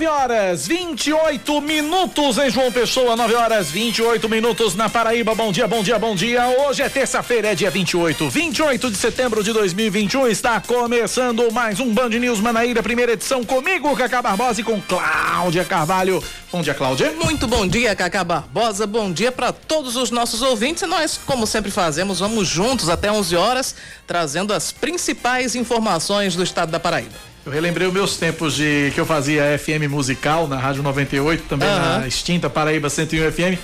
9 horas 28 minutos em João Pessoa, 9 horas 28 minutos na Paraíba. Bom dia, bom dia, bom dia. Hoje é terça-feira, é dia 28, 28 de setembro de 2021. Está começando mais um Band News Manaíra, primeira edição comigo, Cacá Barbosa e com Cláudia Carvalho. Bom dia, Cláudia. Muito bom dia, Cacá Barbosa. Bom dia para todos os nossos ouvintes. E nós, como sempre fazemos, vamos juntos até 11 horas, trazendo as principais informações do estado da Paraíba. Eu relembrei os meus tempos de que eu fazia FM musical na Rádio 98, também uhum. na extinta Paraíba 101 FM,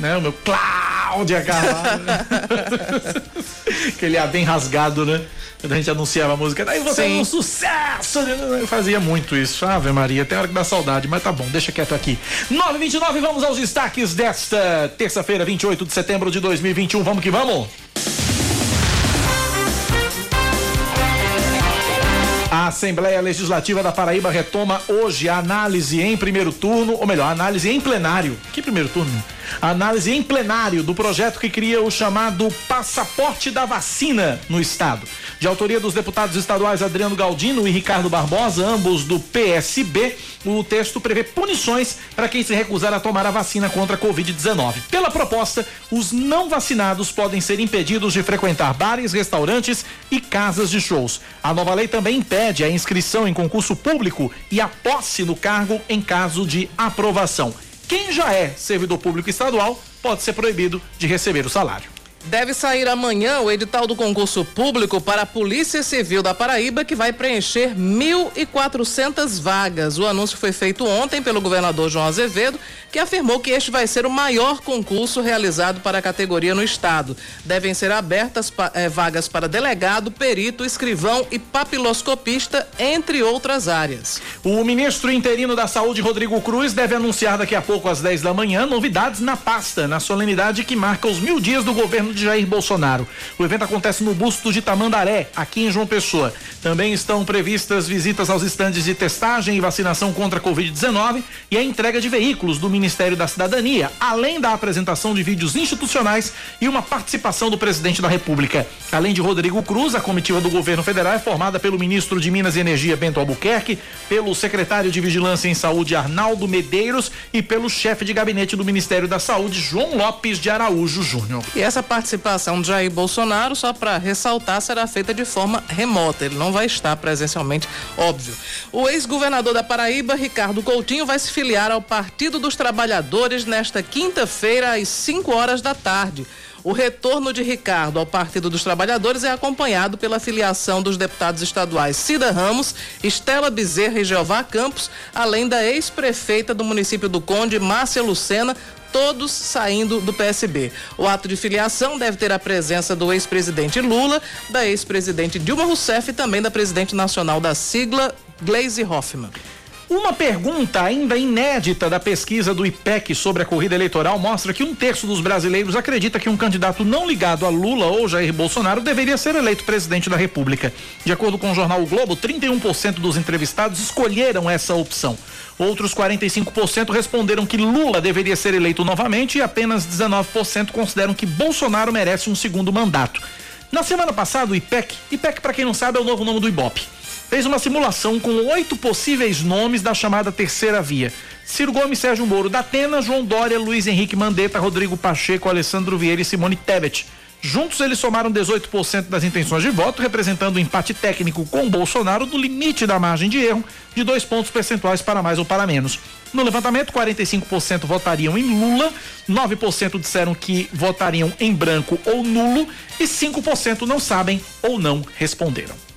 né? O meu Cláudia Carvalho. Aquele ar bem rasgado, né? Quando a gente anunciava a música, daí você é um sucesso! Eu fazia muito isso. Ave Maria, tem hora que dá saudade, mas tá bom, deixa quieto aqui. 929, vamos aos destaques desta terça-feira, 28 de setembro de 2021. Vamos que vamos! A Assembleia Legislativa da Paraíba retoma hoje a análise em primeiro turno, ou melhor, a análise em plenário. Que primeiro turno? Análise em plenário do projeto que cria o chamado passaporte da vacina no estado. De autoria dos deputados estaduais Adriano Galdino e Ricardo Barbosa, ambos do PSB, o texto prevê punições para quem se recusar a tomar a vacina contra a Covid-19. Pela proposta, os não vacinados podem ser impedidos de frequentar bares, restaurantes e casas de shows. A nova lei também impede a inscrição em concurso público e a posse no cargo em caso de aprovação. Quem já é servidor público estadual pode ser proibido de receber o salário. Deve sair amanhã o edital do concurso público para a Polícia Civil da Paraíba, que vai preencher 1.400 vagas. O anúncio foi feito ontem pelo governador João Azevedo, que afirmou que este vai ser o maior concurso realizado para a categoria no estado. Devem ser abertas eh, vagas para delegado, perito, escrivão e papiloscopista, entre outras áreas. O ministro interino da Saúde, Rodrigo Cruz, deve anunciar daqui a pouco, às 10 da manhã, novidades na pasta, na solenidade que marca os mil dias do governo governo de Jair Bolsonaro. O evento acontece no busto de Tamandaré, aqui em João Pessoa. Também estão previstas visitas aos estandes de testagem e vacinação contra a Covid-19 e a entrega de veículos do Ministério da Cidadania, além da apresentação de vídeos institucionais e uma participação do presidente da República. Além de Rodrigo Cruz, a comitiva do governo federal é formada pelo ministro de Minas e Energia, Bento Albuquerque, pelo secretário de Vigilância em Saúde, Arnaldo Medeiros, e pelo chefe de gabinete do Ministério da Saúde, João Lopes de Araújo Júnior. E essa participação de Jair Bolsonaro, só para ressaltar, será feita de forma remota. Ele não vai estar presencialmente, óbvio. O ex-governador da Paraíba, Ricardo Coutinho, vai se filiar ao Partido dos Trabalhadores nesta quinta-feira, às 5 horas da tarde. O retorno de Ricardo ao Partido dos Trabalhadores é acompanhado pela filiação dos deputados estaduais Cida Ramos, Estela Bezerra e Jeová Campos, além da ex-prefeita do município do Conde, Márcia Lucena, todos saindo do PSB. O ato de filiação deve ter a presença do ex-presidente Lula, da ex-presidente Dilma Rousseff e também da presidente nacional da sigla, Gleisi Hoffmann. Uma pergunta ainda inédita da pesquisa do IPEC sobre a corrida eleitoral mostra que um terço dos brasileiros acredita que um candidato não ligado a Lula ou Jair Bolsonaro deveria ser eleito presidente da República. De acordo com o jornal o Globo, 31% dos entrevistados escolheram essa opção. Outros 45% responderam que Lula deveria ser eleito novamente e apenas 19% consideram que Bolsonaro merece um segundo mandato. Na semana passada, o IPEC, IPEC para quem não sabe é o novo nome do Ibope, fez uma simulação com oito possíveis nomes da chamada terceira via. Ciro Gomes, Sérgio Moro, Datena, João Dória, Luiz Henrique Mandetta, Rodrigo Pacheco, Alessandro Vieira e Simone Tebet. Juntos eles somaram 18% das intenções de voto, representando o um empate técnico com Bolsonaro no limite da margem de erro de dois pontos percentuais para mais ou para menos. No levantamento, 45% votariam em Lula, 9% disseram que votariam em branco ou nulo e 5% não sabem ou não responderam.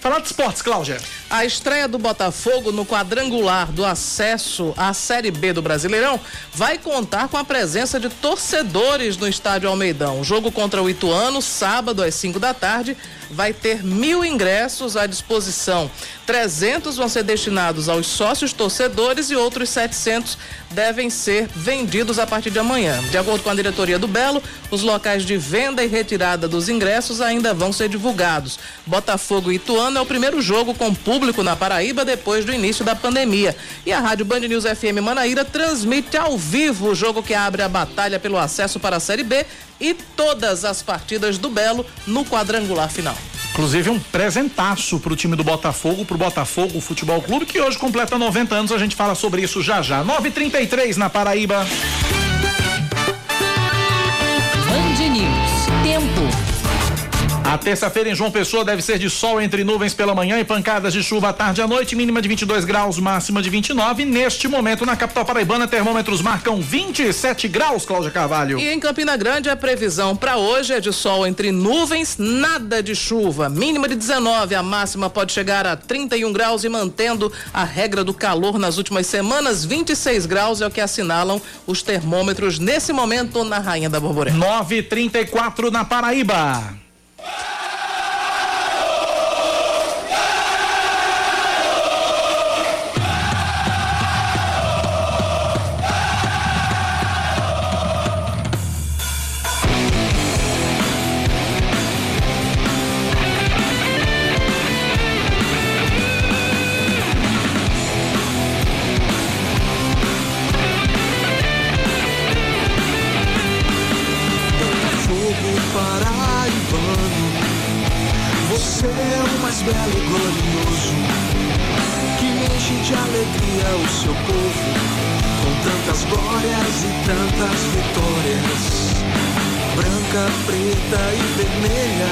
Falar de esportes, Cláudia. A estreia do Botafogo no quadrangular do acesso à Série B do Brasileirão vai contar com a presença de torcedores no estádio Almeidão. O jogo contra o Ituano, sábado às 5 da tarde, vai ter mil ingressos à disposição. 300 vão ser destinados aos sócios torcedores e outros 700 devem ser vendidos a partir de amanhã. De acordo com a diretoria do Belo, os locais de venda e retirada dos ingressos ainda vão ser divulgados. Botafogo e Ituano ano é o primeiro jogo com público na Paraíba depois do início da pandemia. E a Rádio Band News FM Manaíra transmite ao vivo o jogo que abre a batalha pelo acesso para a Série B e todas as partidas do Belo no quadrangular final. Inclusive um presentaço para o time do Botafogo, para o Botafogo Futebol Clube, que hoje completa 90 anos. A gente fala sobre isso já já. 9:33 na Paraíba. A terça-feira em João Pessoa deve ser de sol entre nuvens pela manhã e pancadas de chuva à tarde e à noite, mínima de 22 graus, máxima de 29. Neste momento, na capital paraibana, termômetros marcam 27 graus, Cláudia Carvalho. E em Campina Grande, a previsão para hoje é de sol entre nuvens, nada de chuva. Mínima de 19, a máxima pode chegar a 31 graus e mantendo a regra do calor nas últimas semanas, 26 graus é o que assinalam os termômetros nesse momento na Rainha da Borborema. 9:34 na Paraíba. Yeah! Tantas vitórias. Branca, preta e vermelha,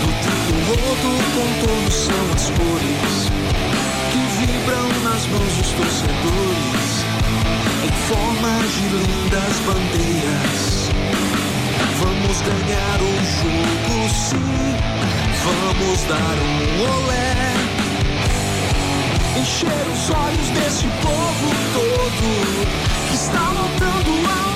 do tricolor contorno são as cores, que vibram nas mãos dos torcedores, em forma de lindas bandeiras. Vamos ganhar o jogo sim. Vamos dar um olé. Encher os olhos desse povo todo que está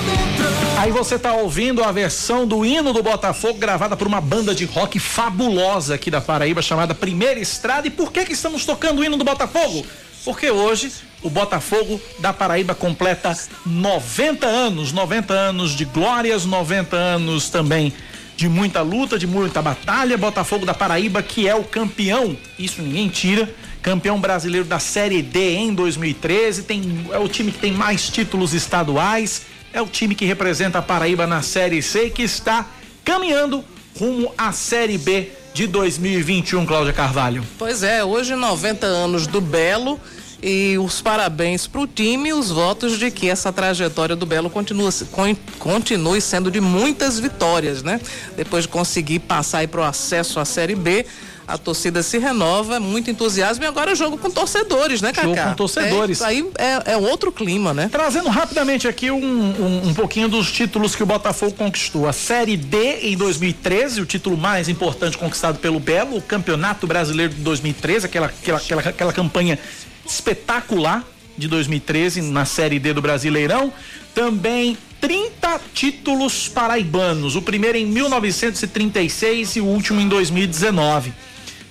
metrô. Aí você tá ouvindo a versão do hino do Botafogo gravada por uma banda de rock fabulosa aqui da Paraíba chamada Primeira Estrada. E por que que estamos tocando o hino do Botafogo? Porque hoje o Botafogo da Paraíba completa 90 anos, 90 anos de glórias, 90 anos também de muita luta, de muita batalha. Botafogo da Paraíba que é o campeão, isso ninguém tira, campeão brasileiro da Série D em 2013, tem é o time que tem mais títulos estaduais, é o time que representa a Paraíba na Série C e que está caminhando rumo à Série B de 2021, Cláudia Carvalho. Pois é, hoje 90 anos do Belo e os parabéns para o time e os votos de que essa trajetória do Belo continua, con- continue sendo de muitas vitórias, né? Depois de conseguir passar para o acesso à Série B, a torcida se renova, muito entusiasmo e agora é jogo com torcedores, né, Cacá? Jogo com torcedores. É, aí é, é outro clima, né? Trazendo rapidamente aqui um, um, um pouquinho dos títulos que o Botafogo conquistou. A Série D em 2013, o título mais importante conquistado pelo Belo, o Campeonato Brasileiro de 2013, aquela, aquela, aquela, aquela campanha espetacular de 2013 na Série D do Brasileirão. Também 30 títulos paraibanos, o primeiro em 1936 e o último em 2019.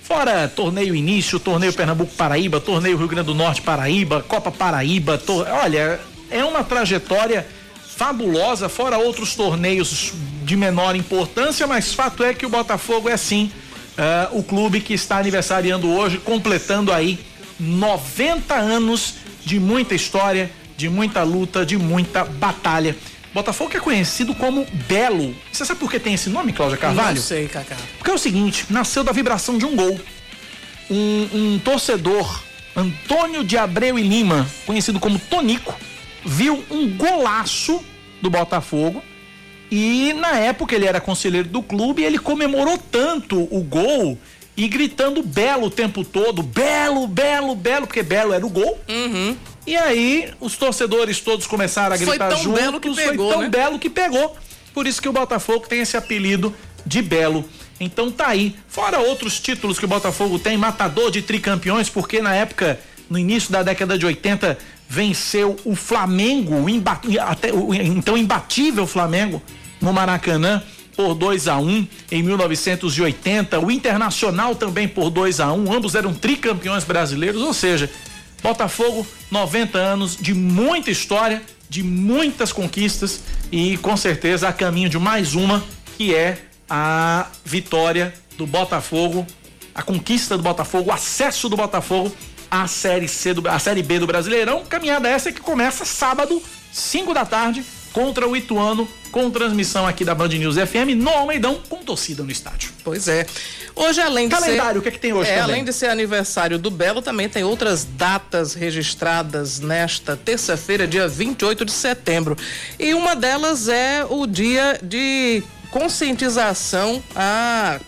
Fora torneio início, torneio Pernambuco Paraíba, torneio Rio Grande do Norte Paraíba, Copa Paraíba, tor... olha, é uma trajetória fabulosa, fora outros torneios de menor importância, mas fato é que o Botafogo é sim eh, o clube que está aniversariando hoje, completando aí 90 anos de muita história, de muita luta, de muita batalha. Botafogo é conhecido como Belo. Você sabe por que tem esse nome, Cláudia Carvalho? Não sei, Cacá. Porque é o seguinte, nasceu da vibração de um gol. Um, um torcedor, Antônio de Abreu e Lima, conhecido como Tonico, viu um golaço do Botafogo e na época ele era conselheiro do clube e ele comemorou tanto o gol e gritando belo o tempo todo, belo, belo, belo, porque belo era o gol. E aí os torcedores todos começaram a Foi gritar tão juntos, belo que foi pegou, tão né? belo que pegou. Por isso que o Botafogo tem esse apelido de Belo. Então tá aí. Fora outros títulos que o Botafogo tem, matador de tricampeões, porque na época, no início da década de 80, venceu o Flamengo, o imba- até, o então imbatível Flamengo, no Maracanã, por 2 a 1 em 1980. O Internacional também por 2 a 1 Ambos eram tricampeões brasileiros, ou seja, Botafogo, 90 anos de muita história, de muitas conquistas e com certeza a caminho de mais uma, que é a vitória do Botafogo a conquista do Botafogo, o acesso do Botafogo à Série C do, à Série B do Brasileirão. Caminhada essa que começa sábado, 5 da tarde, contra o Ituano, com transmissão aqui da Band News FM no Almeidão, com torcida no estádio. Pois é. Hoje, além de Calendário, ser. o que é que tem hoje é, também? Além de ser aniversário do Belo, também tem outras datas registradas nesta terça-feira, dia 28 de setembro. E uma delas é o dia de conscientização à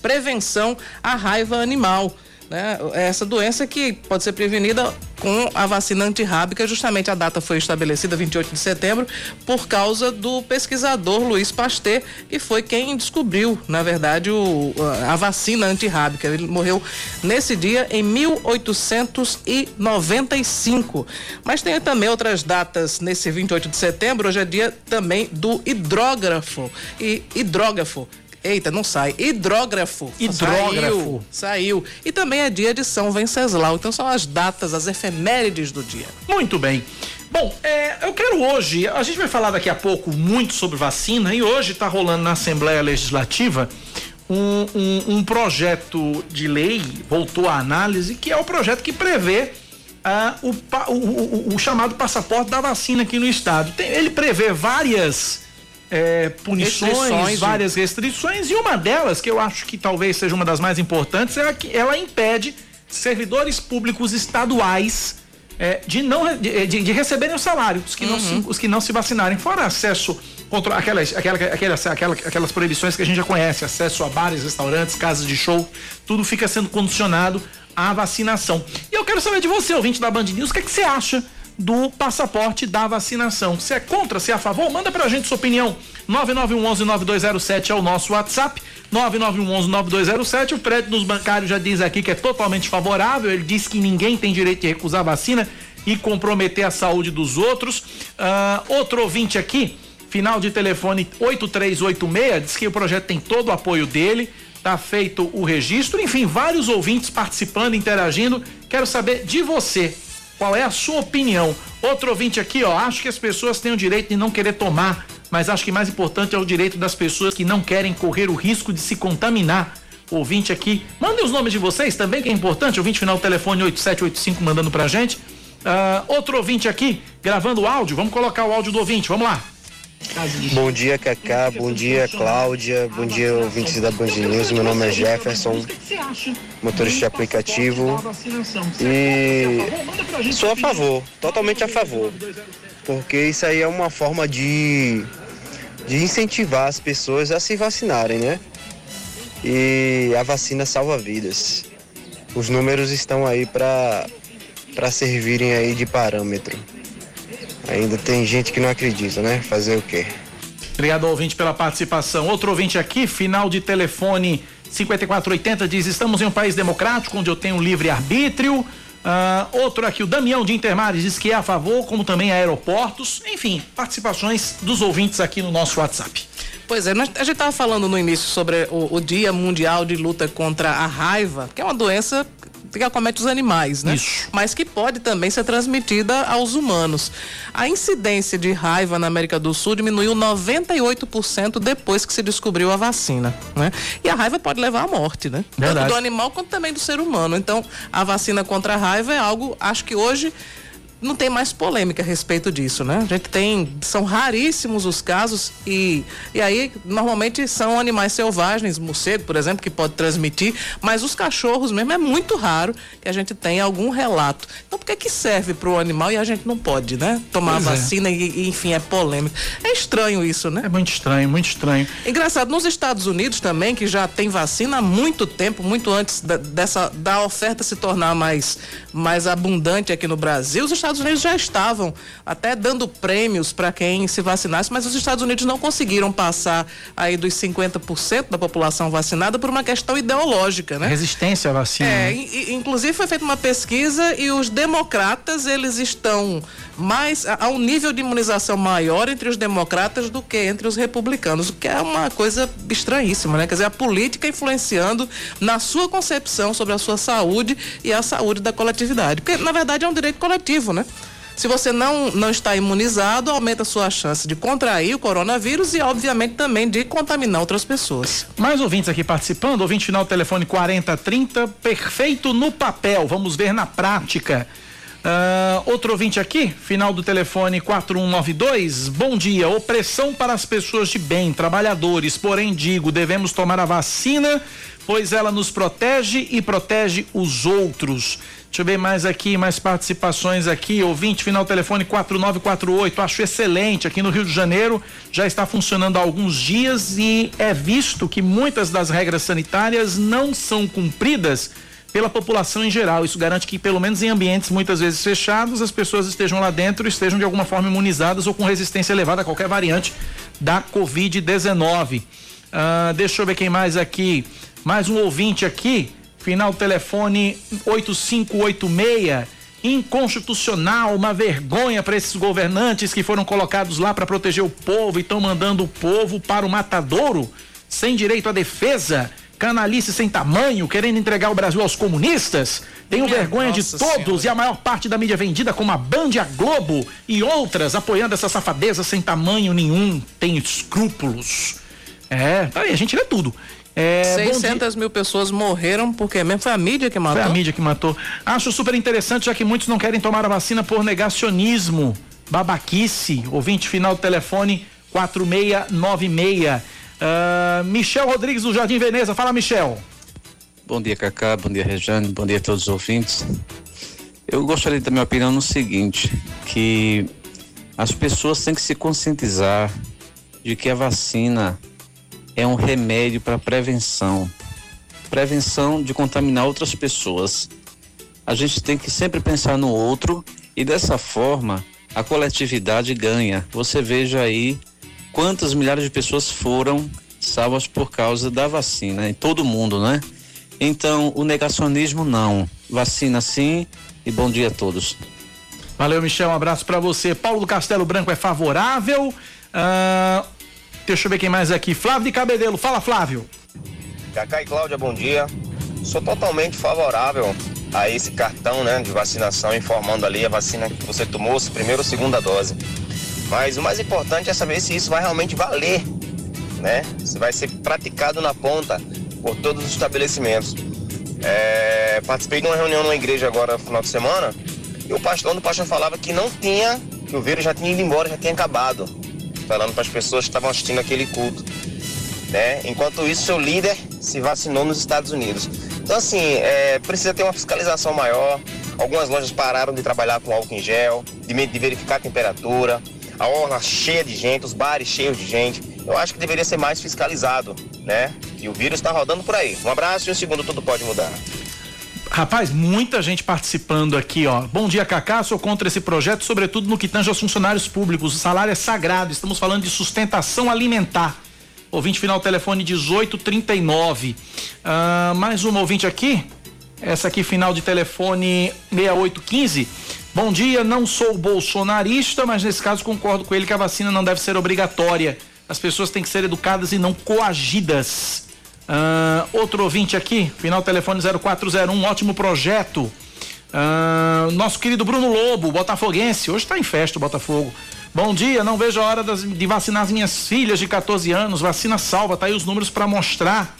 prevenção à raiva animal. Né? Essa doença que pode ser prevenida com a vacina antirrábica, justamente a data foi estabelecida 28 de setembro por causa do pesquisador Luiz Pasteur, que foi quem descobriu, na verdade, o, a vacina antirrábica. Ele morreu nesse dia em 1895. Mas tem também outras datas nesse 28 de setembro, hoje é dia também do hidrógrafo e hidrógrafo Eita, não sai. Hidrógrafo. Hidrógrafo. Saiu, saiu. E também é dia de São Venceslau. Então são as datas, as efemérides do dia. Muito bem. Bom, é, eu quero hoje, a gente vai falar daqui a pouco muito sobre vacina e hoje está rolando na Assembleia Legislativa um, um, um, projeto de lei, voltou à análise, que é o projeto que prevê ah, o, o, o, o, chamado passaporte da vacina aqui no estado. Tem, ele prevê várias é, punições, restrições, várias restrições, e uma delas, que eu acho que talvez seja uma das mais importantes, é que ela impede servidores públicos estaduais é, de não de, de, de, receberem o salário, os que, uhum. não se, os que não se vacinarem, fora acesso contra aquelas, aquelas, aquelas, aquelas, aquelas proibições que a gente já conhece, acesso a bares, restaurantes, casas de show, tudo fica sendo condicionado à vacinação. E eu quero saber de você, ouvinte da Band News, o que, é que você acha do passaporte da vacinação. Se é contra, se é a favor, manda pra gente sua opinião. 9911-9207 é o nosso WhatsApp. 9911-9207. O Fred nos bancários já diz aqui que é totalmente favorável. Ele diz que ninguém tem direito de recusar vacina e comprometer a saúde dos outros. Uh, outro ouvinte aqui, final de telefone 8386, diz que o projeto tem todo o apoio dele. Tá feito o registro, enfim, vários ouvintes participando, interagindo. Quero saber de você qual é a sua opinião? Outro ouvinte aqui, ó, acho que as pessoas têm o direito de não querer tomar, mas acho que mais importante é o direito das pessoas que não querem correr o risco de se contaminar. Ouvinte aqui, mandem os nomes de vocês também, que é importante. Ouvinte final telefone 8785 mandando pra gente. Uh, outro ouvinte aqui, gravando áudio. Vamos colocar o áudio do ouvinte, vamos lá. Bom dia, Cacá. Bom dia, Cláudia. Bom dia, ouvintes da Band News. Meu nome é Jefferson, motorista de aplicativo. E sou a favor, totalmente a favor. Porque isso aí é uma forma de, de incentivar as pessoas a se vacinarem, né? E a vacina salva vidas. Os números estão aí para servirem aí de parâmetro. Ainda tem gente que não acredita, né? Fazer o quê? Obrigado, ouvinte, pela participação. Outro ouvinte aqui, final de telefone 5480, diz: Estamos em um país democrático onde eu tenho livre arbítrio. Uh, outro aqui, o Damião de Intermares, diz que é a favor, como também aeroportos. Enfim, participações dos ouvintes aqui no nosso WhatsApp. Pois é, a gente estava falando no início sobre o, o, Dia Mundial de Luta contra a Raiva, que é uma doença que acomete os animais, né? Isso. Mas que pode também ser transmitida aos humanos. A incidência de raiva na América do Sul diminuiu 98% depois que se descobriu a vacina, né? E a raiva pode levar à morte, né? Verdade. Tanto do animal quanto também do ser humano. Então, a vacina contra a raiva é algo, acho que hoje não tem mais polêmica a respeito disso, né? A gente tem, são raríssimos os casos e, e aí normalmente são animais selvagens, morcego, por exemplo, que pode transmitir, mas os cachorros mesmo é muito raro que a gente tenha algum relato. Então por que que serve para o animal e a gente não pode, né? Tomar pois a é. vacina é. e, enfim, é polêmico. É estranho isso, né? É muito estranho, muito estranho. Engraçado, nos Estados Unidos também, que já tem vacina há muito tempo, muito antes da, dessa, da oferta se tornar mais, mais abundante aqui no Brasil, os Estados Estados Unidos já estavam até dando prêmios para quem se vacinasse, mas os Estados Unidos não conseguiram passar aí dos 50% da população vacinada por uma questão ideológica, né? Resistência à vacina. É, né? inclusive foi feita uma pesquisa e os democratas, eles estão mais a, a um nível de imunização maior entre os democratas do que entre os republicanos, o que é uma coisa estranhíssima, né? Quer dizer, a política influenciando na sua concepção sobre a sua saúde e a saúde da coletividade. Porque, na verdade, é um direito coletivo, né? Se você não, não está imunizado, aumenta a sua chance de contrair o coronavírus e, obviamente, também de contaminar outras pessoas. Mais ouvintes aqui participando, ouvinte final telefone 4030, perfeito no papel, vamos ver na prática. Uh, outro ouvinte aqui, final do telefone 4192. Bom dia. Opressão para as pessoas de bem, trabalhadores. Porém, digo, devemos tomar a vacina, pois ela nos protege e protege os outros. Deixa eu ver mais aqui, mais participações aqui. Ouvinte, final telefone 4948. Acho excelente. Aqui no Rio de Janeiro já está funcionando há alguns dias e é visto que muitas das regras sanitárias não são cumpridas pela população em geral. Isso garante que, pelo menos em ambientes muitas vezes fechados, as pessoas estejam lá dentro e estejam de alguma forma imunizadas ou com resistência elevada a qualquer variante da Covid-19. Ah, deixa eu ver quem mais aqui. Mais um ouvinte aqui, final telefone 8586 inconstitucional, uma vergonha para esses governantes que foram colocados lá para proteger o povo e estão mandando o povo para o matadouro sem direito à defesa canalice sem tamanho, querendo entregar o Brasil aos comunistas. Tenho Minha vergonha de todos senhora. e a maior parte da mídia vendida, como a Band e a Globo e outras, apoiando essa safadeza sem tamanho nenhum, tem escrúpulos. É, aí a gente lê tudo. É, 600 mil pessoas morreram porque mesmo foi a mídia que matou. Foi a mídia que matou. Acho super interessante, já que muitos não querem tomar a vacina por negacionismo, babaquice. Ouvinte final do telefone 4696. Uh, Michel Rodrigues do Jardim Veneza. Fala, Michel. Bom dia, Cacá. Bom dia, Rejane. Bom dia a todos os ouvintes. Eu gostaria de dar minha opinião no seguinte, que as pessoas têm que se conscientizar de que a vacina é um remédio para prevenção. Prevenção de contaminar outras pessoas. A gente tem que sempre pensar no outro e dessa forma a coletividade ganha. Você veja aí quantas milhares de pessoas foram salvas por causa da vacina, em todo mundo, né? Então, o negacionismo não. Vacina sim e bom dia a todos. Valeu, Michel. Um abraço para você. Paulo do Castelo Branco é favorável. Uh, deixa eu ver quem mais aqui. Flávio de Cabedelo. Fala, Flávio. Cacá e Cláudia, bom dia. Sou totalmente favorável a esse cartão né, de vacinação, informando ali a vacina que você tomou, primeira ou segunda dose. Mas o mais importante é saber se isso vai realmente valer, né? Se vai ser praticado na ponta por todos os estabelecimentos. É, participei de uma reunião numa igreja agora no final de semana e o pastor, onde o pastor falava que não tinha, que o vírus já tinha ido embora, já tinha acabado. Falando para as pessoas que estavam assistindo aquele culto. Né? Enquanto isso, seu líder se vacinou nos Estados Unidos. Então, assim, é, precisa ter uma fiscalização maior. Algumas lojas pararam de trabalhar com álcool em gel, de, de verificar a temperatura, a orla cheia de gente, os bares cheios de gente. Eu acho que deveria ser mais fiscalizado, né? Que o vírus está rodando por aí. Um abraço e um segundo tudo pode mudar. Rapaz, muita gente participando aqui, ó. Bom dia, Cacá. Sou contra esse projeto, sobretudo no que tange aos funcionários públicos. O salário é sagrado. Estamos falando de sustentação alimentar. Ouvinte final telefone 1839. Uh, ah, mais uma ouvinte aqui. Essa aqui, final de telefone 6815. Bom dia, não sou bolsonarista, mas nesse caso concordo com ele que a vacina não deve ser obrigatória. As pessoas têm que ser educadas e não coagidas. Uh, outro ouvinte aqui, final telefone 0401, ótimo projeto. Uh, nosso querido Bruno Lobo, botafoguense, hoje está em festa o Botafogo. Bom dia, não vejo a hora das, de vacinar as minhas filhas de 14 anos. Vacina salva, tá aí os números para mostrar.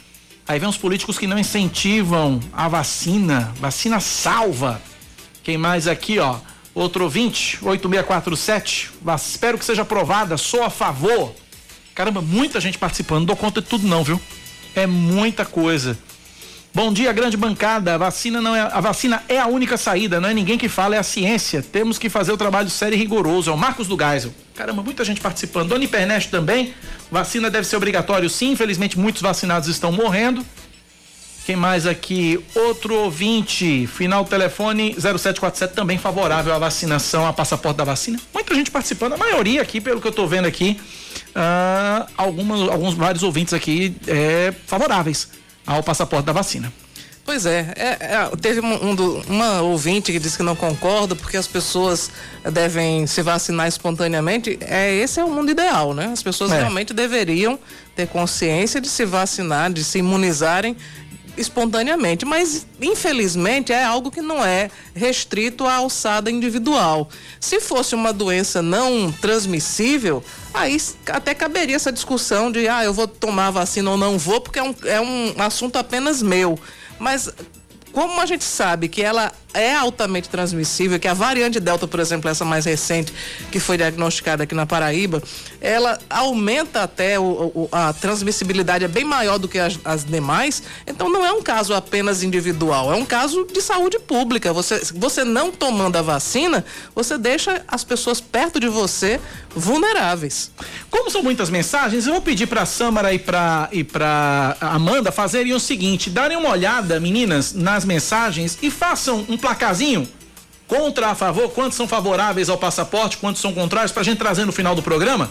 Aí vem os políticos que não incentivam a vacina. Vacina salva. Quem mais aqui, ó? Outro ouvinte, 8647. Espero que seja aprovada. Sou a favor. Caramba, muita gente participando. Não dou conta de tudo, não, viu? É muita coisa. Bom dia, grande bancada. A vacina não é a vacina é a única saída, não é ninguém que fala, é a ciência. Temos que fazer o trabalho sério e rigoroso. É o Marcos do Geisel. Caramba, muita gente participando. Dona Ipernest também. Vacina deve ser obrigatório, sim. Infelizmente, muitos vacinados estão morrendo. Quem mais aqui? Outro ouvinte, final telefone 0747, também favorável à vacinação, a passaporte da vacina. Muita gente participando, a maioria aqui, pelo que eu estou vendo aqui, uh, algumas, alguns vários ouvintes aqui é, favoráveis ao passaporte da vacina. Pois é, é, é teve um, um uma ouvinte que disse que não concorda porque as pessoas devem se vacinar espontaneamente. É esse é o mundo ideal, né? As pessoas é. realmente deveriam ter consciência de se vacinar, de se imunizarem espontaneamente, mas infelizmente é algo que não é restrito à alçada individual. Se fosse uma doença não transmissível, aí até caberia essa discussão de ah, eu vou tomar vacina ou não vou, porque é um, é um assunto apenas meu. Mas como a gente sabe que ela é altamente transmissível, que a variante Delta, por exemplo, essa mais recente, que foi diagnosticada aqui na Paraíba, ela aumenta até o, o, a transmissibilidade, é bem maior do que as, as, demais. Então não é um caso apenas individual, é um caso de saúde pública. Você, você não tomando a vacina, você deixa as pessoas perto de você vulneráveis. Como são muitas mensagens, eu vou pedir para Samara e para e para Amanda fazerem o seguinte, darem uma olhada, meninas, nas mensagens e façam um placazinho contra a favor, quantos são favoráveis ao passaporte, quantos são contrários, para a gente trazer no final do programa.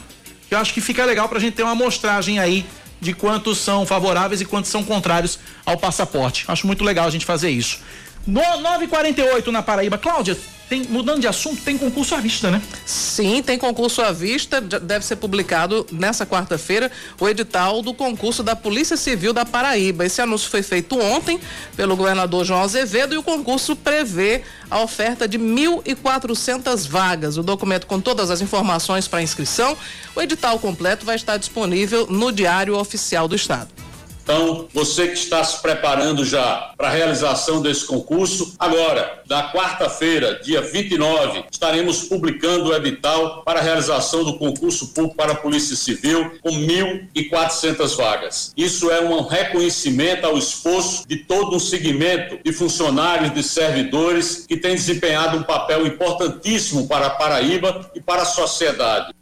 Eu acho que fica legal para a gente ter uma amostragem aí de quantos são favoráveis e quantos são contrários ao passaporte. Acho muito legal a gente fazer isso. No 948 na Paraíba. Cláudia, tem, mudando de assunto, tem concurso à vista, né? Sim, tem concurso à vista. Deve ser publicado nessa quarta-feira o edital do concurso da Polícia Civil da Paraíba. Esse anúncio foi feito ontem pelo governador João Azevedo e o concurso prevê a oferta de 1.400 vagas. O documento com todas as informações para inscrição, o edital completo vai estar disponível no Diário Oficial do Estado. Então, você que está se preparando já para a realização desse concurso, agora, na quarta-feira, dia 29, estaremos publicando o edital para a realização do concurso público para a Polícia Civil com 1.400 vagas. Isso é um reconhecimento ao esforço de todo um segmento de funcionários, de servidores que tem desempenhado um papel importantíssimo para a Paraíba e para a sociedade.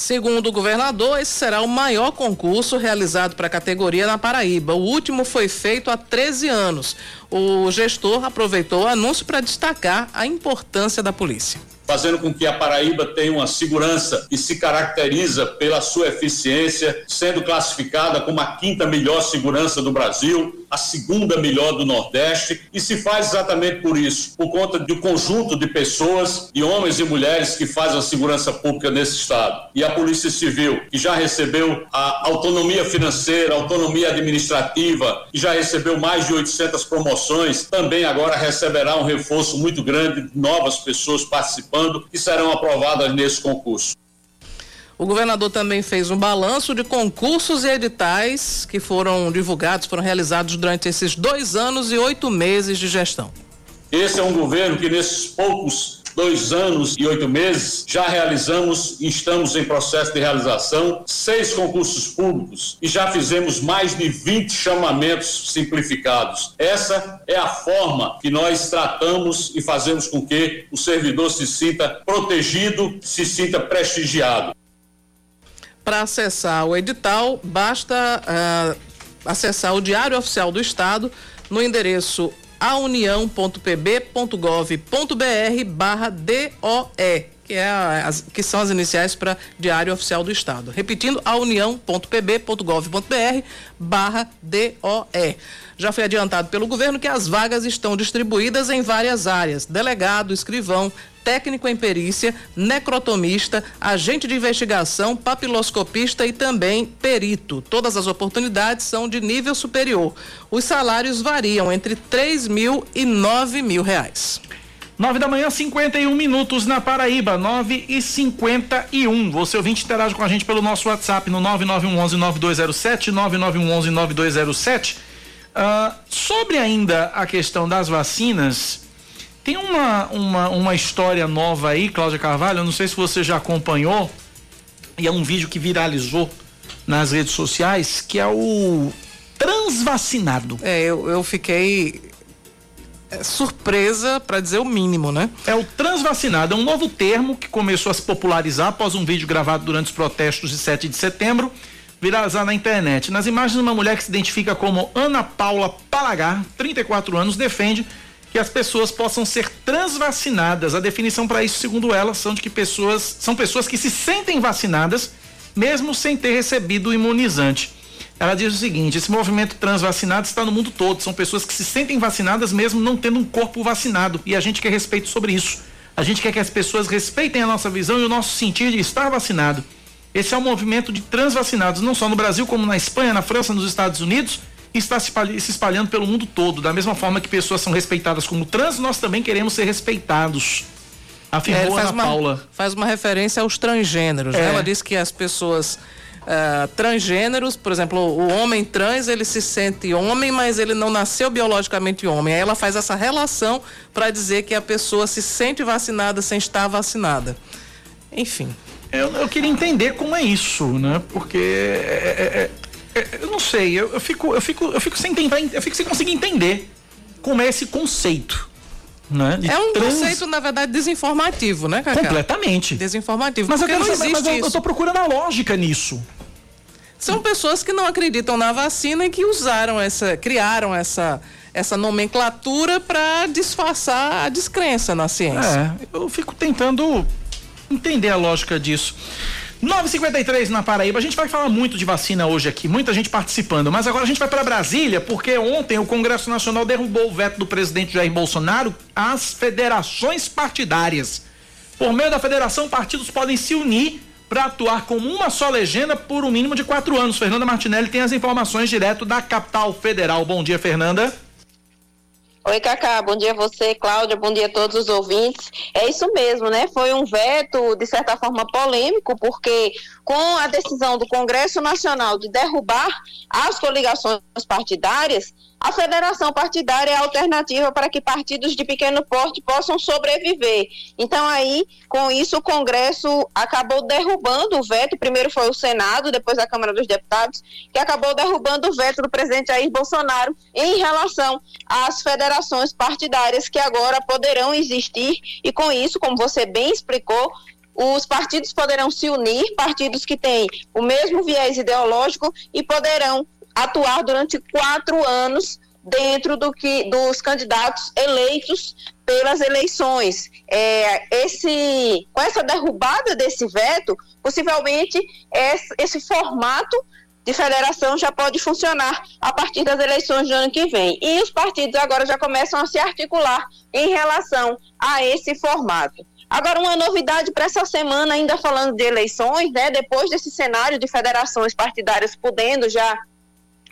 Segundo o governador, esse será o maior concurso realizado para a categoria na Paraíba. O último foi feito há 13 anos. O gestor aproveitou o anúncio para destacar a importância da polícia fazendo com que a Paraíba tenha uma segurança que se caracteriza pela sua eficiência, sendo classificada como a quinta melhor segurança do Brasil, a segunda melhor do Nordeste, e se faz exatamente por isso, por conta do conjunto de pessoas, de homens e mulheres que fazem a segurança pública nesse estado. E a Polícia Civil, que já recebeu a autonomia financeira, autonomia administrativa, que já recebeu mais de 800 promoções, também agora receberá um reforço muito grande de novas pessoas participando participando e serão aprovadas nesse concurso. O governador também fez um balanço de concursos e editais que foram divulgados, foram realizados durante esses dois anos e oito meses de gestão. Esse é um governo que, nesses poucos dois anos e oito meses, já realizamos e estamos em processo de realização seis concursos públicos e já fizemos mais de 20 chamamentos simplificados. Essa é a forma que nós tratamos e fazemos com que o servidor se sinta protegido, se sinta prestigiado. Para acessar o edital, basta uh, acessar o Diário Oficial do Estado no endereço aunião.pb.gov.br barra DOE, que, é as, que são as iniciais para Diário Oficial do Estado. Repetindo, aunião.pb.gov.br barra DOE. Já foi adiantado pelo governo que as vagas estão distribuídas em várias áreas: delegado, escrivão, técnico em perícia, necrotomista, agente de investigação, papiloscopista e também perito. Todas as oportunidades são de nível superior. Os salários variam entre 3 mil e 9 mil reais. 9 da manhã, 51 minutos na Paraíba, 9 e 51. Você ouvinte interage com a gente pelo nosso WhatsApp no 9911 9207, 9911 9207. Uh, sobre ainda a questão das vacinas, tem uma, uma, uma história nova aí, Cláudia Carvalho, eu não sei se você já acompanhou, e é um vídeo que viralizou nas redes sociais, que é o transvacinado. É, eu, eu fiquei é, surpresa para dizer o mínimo, né? É o transvacinado, é um novo termo que começou a se popularizar após um vídeo gravado durante os protestos de 7 de setembro, viralizar na internet. Nas imagens, uma mulher que se identifica como Ana Paula Palagar, 34 anos, defende que as pessoas possam ser transvacinadas. A definição para isso, segundo ela, são de que pessoas são pessoas que se sentem vacinadas mesmo sem ter recebido o imunizante. Ela diz o seguinte: esse movimento transvacinado está no mundo todo. São pessoas que se sentem vacinadas mesmo não tendo um corpo vacinado. E a gente quer respeito sobre isso. A gente quer que as pessoas respeitem a nossa visão e o nosso sentir de estar vacinado. Esse é o movimento de transvacinados, não só no Brasil, como na Espanha, na França, nos Estados Unidos está se espalhando pelo mundo todo. Da mesma forma que pessoas são respeitadas como trans, nós também queremos ser respeitados. Afirmou é, Ana uma, Paula. Faz uma referência aos transgêneros. Né? É. Né? Ela diz que as pessoas uh, transgêneros, por exemplo, o homem trans, ele se sente homem, mas ele não nasceu biologicamente homem. Aí ela faz essa relação para dizer que a pessoa se sente vacinada sem estar vacinada. Enfim. Eu, eu queria entender como é isso, né? Porque é, é, é, eu não sei, eu, eu, fico, eu fico, eu fico sem tentar, eu fico sem conseguir entender como é esse conceito. Né? É um trans... conceito, na verdade, desinformativo, né, Cacá? Completamente. Desinformativo. Mas, eu, quero não saber, mas eu, eu tô procurando a lógica nisso. São pessoas que não acreditam na vacina e que usaram essa, criaram essa, essa nomenclatura para disfarçar a descrença na ciência. É, eu fico tentando entender a lógica disso. 953 na Paraíba. A gente vai falar muito de vacina hoje aqui, muita gente participando, mas agora a gente vai para Brasília, porque ontem o Congresso Nacional derrubou o veto do presidente Jair Bolsonaro às federações partidárias. Por meio da federação, partidos podem se unir para atuar como uma só legenda por um mínimo de quatro anos. Fernanda Martinelli tem as informações direto da capital federal. Bom dia, Fernanda. Oi, Cacá, bom dia a você, Cláudia, bom dia a todos os ouvintes. É isso mesmo, né? Foi um veto, de certa forma, polêmico, porque com a decisão do Congresso Nacional de derrubar as coligações partidárias, a federação partidária é a alternativa para que partidos de pequeno porte possam sobreviver. Então, aí, com isso, o Congresso acabou derrubando o veto. Primeiro foi o Senado, depois a Câmara dos Deputados, que acabou derrubando o veto do presidente Jair Bolsonaro em relação às federações partidárias que agora poderão existir. E com isso, como você bem explicou, os partidos poderão se unir, partidos que têm o mesmo viés ideológico e poderão atuar durante quatro anos dentro do que dos candidatos eleitos pelas eleições. É, esse, com essa derrubada desse veto, possivelmente esse, esse formato de federação já pode funcionar a partir das eleições do ano que vem. E os partidos agora já começam a se articular em relação a esse formato. Agora, uma novidade para essa semana, ainda falando de eleições, né, depois desse cenário de federações partidárias podendo já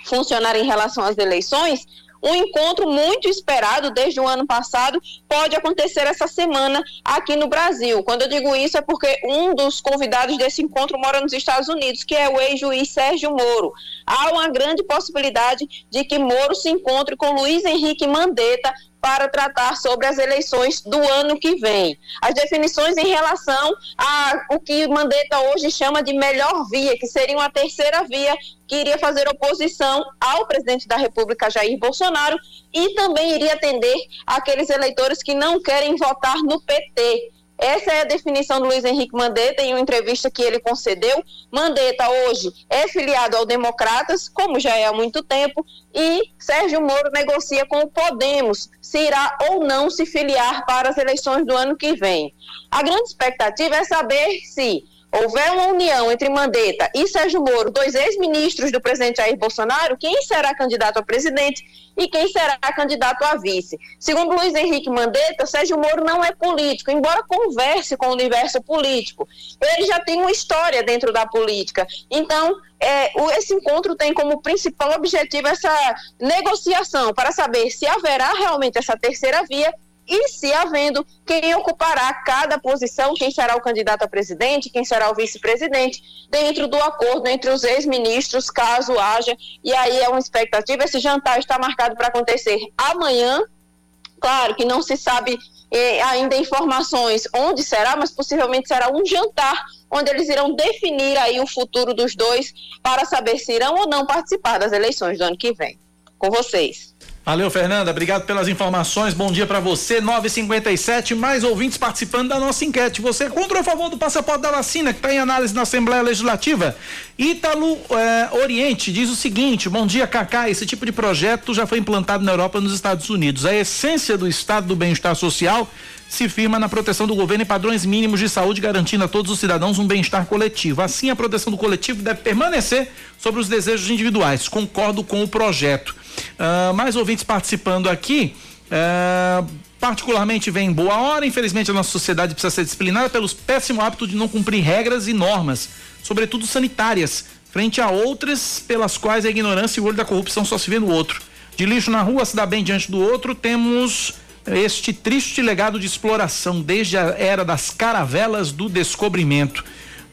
funcionar em relação às eleições, um encontro muito esperado desde o ano passado pode acontecer essa semana aqui no Brasil. Quando eu digo isso é porque um dos convidados desse encontro mora nos Estados Unidos, que é o ex-juiz Sérgio Moro. Há uma grande possibilidade de que Moro se encontre com Luiz Henrique Mandetta para tratar sobre as eleições do ano que vem. As definições em relação a o que Mandetta hoje chama de melhor via, que seria uma terceira via que iria fazer oposição ao presidente da República Jair Bolsonaro e também iria atender aqueles eleitores que não querem votar no PT. Essa é a definição do Luiz Henrique Mandetta em uma entrevista que ele concedeu. Mandetta hoje é filiado ao Democratas, como já é há muito tempo, e Sérgio Moro negocia com o Podemos se irá ou não se filiar para as eleições do ano que vem. A grande expectativa é saber se houver uma união entre Mandetta e Sérgio Moro, dois ex-ministros do presidente Jair Bolsonaro, quem será candidato a presidente e quem será candidato a vice. Segundo Luiz Henrique Mandetta, Sérgio Moro não é político, embora converse com o universo político. Ele já tem uma história dentro da política. Então, é, esse encontro tem como principal objetivo essa negociação para saber se haverá realmente essa terceira via e se havendo, quem ocupará cada posição, quem será o candidato a presidente, quem será o vice-presidente, dentro do acordo entre os ex-ministros, caso haja. E aí é uma expectativa. Esse jantar está marcado para acontecer amanhã. Claro que não se sabe eh, ainda informações onde será, mas possivelmente será um jantar onde eles irão definir aí o futuro dos dois para saber se irão ou não participar das eleições do ano que vem. Com vocês. Valeu, Fernanda. Obrigado pelas informações. Bom dia para você. 957, mais ouvintes participando da nossa enquete. Você é contra ou a favor do passaporte da vacina que está em análise na Assembleia Legislativa? Ítalo eh, Oriente diz o seguinte: Bom dia, Cacá. Esse tipo de projeto já foi implantado na Europa e nos Estados Unidos. A essência do Estado do bem-estar social se firma na proteção do governo e padrões mínimos de saúde, garantindo a todos os cidadãos um bem-estar coletivo. Assim, a proteção do coletivo deve permanecer sobre os desejos individuais. Concordo com o projeto. Uh, mais ouvintes participando aqui. Uh, particularmente vem em boa hora. Infelizmente, a nossa sociedade precisa ser disciplinada pelos péssimo hábito de não cumprir regras e normas, sobretudo sanitárias, frente a outras pelas quais a ignorância e o olho da corrupção só se vê no outro. De lixo na rua se dá bem diante do outro, temos este triste legado de exploração desde a era das caravelas do descobrimento.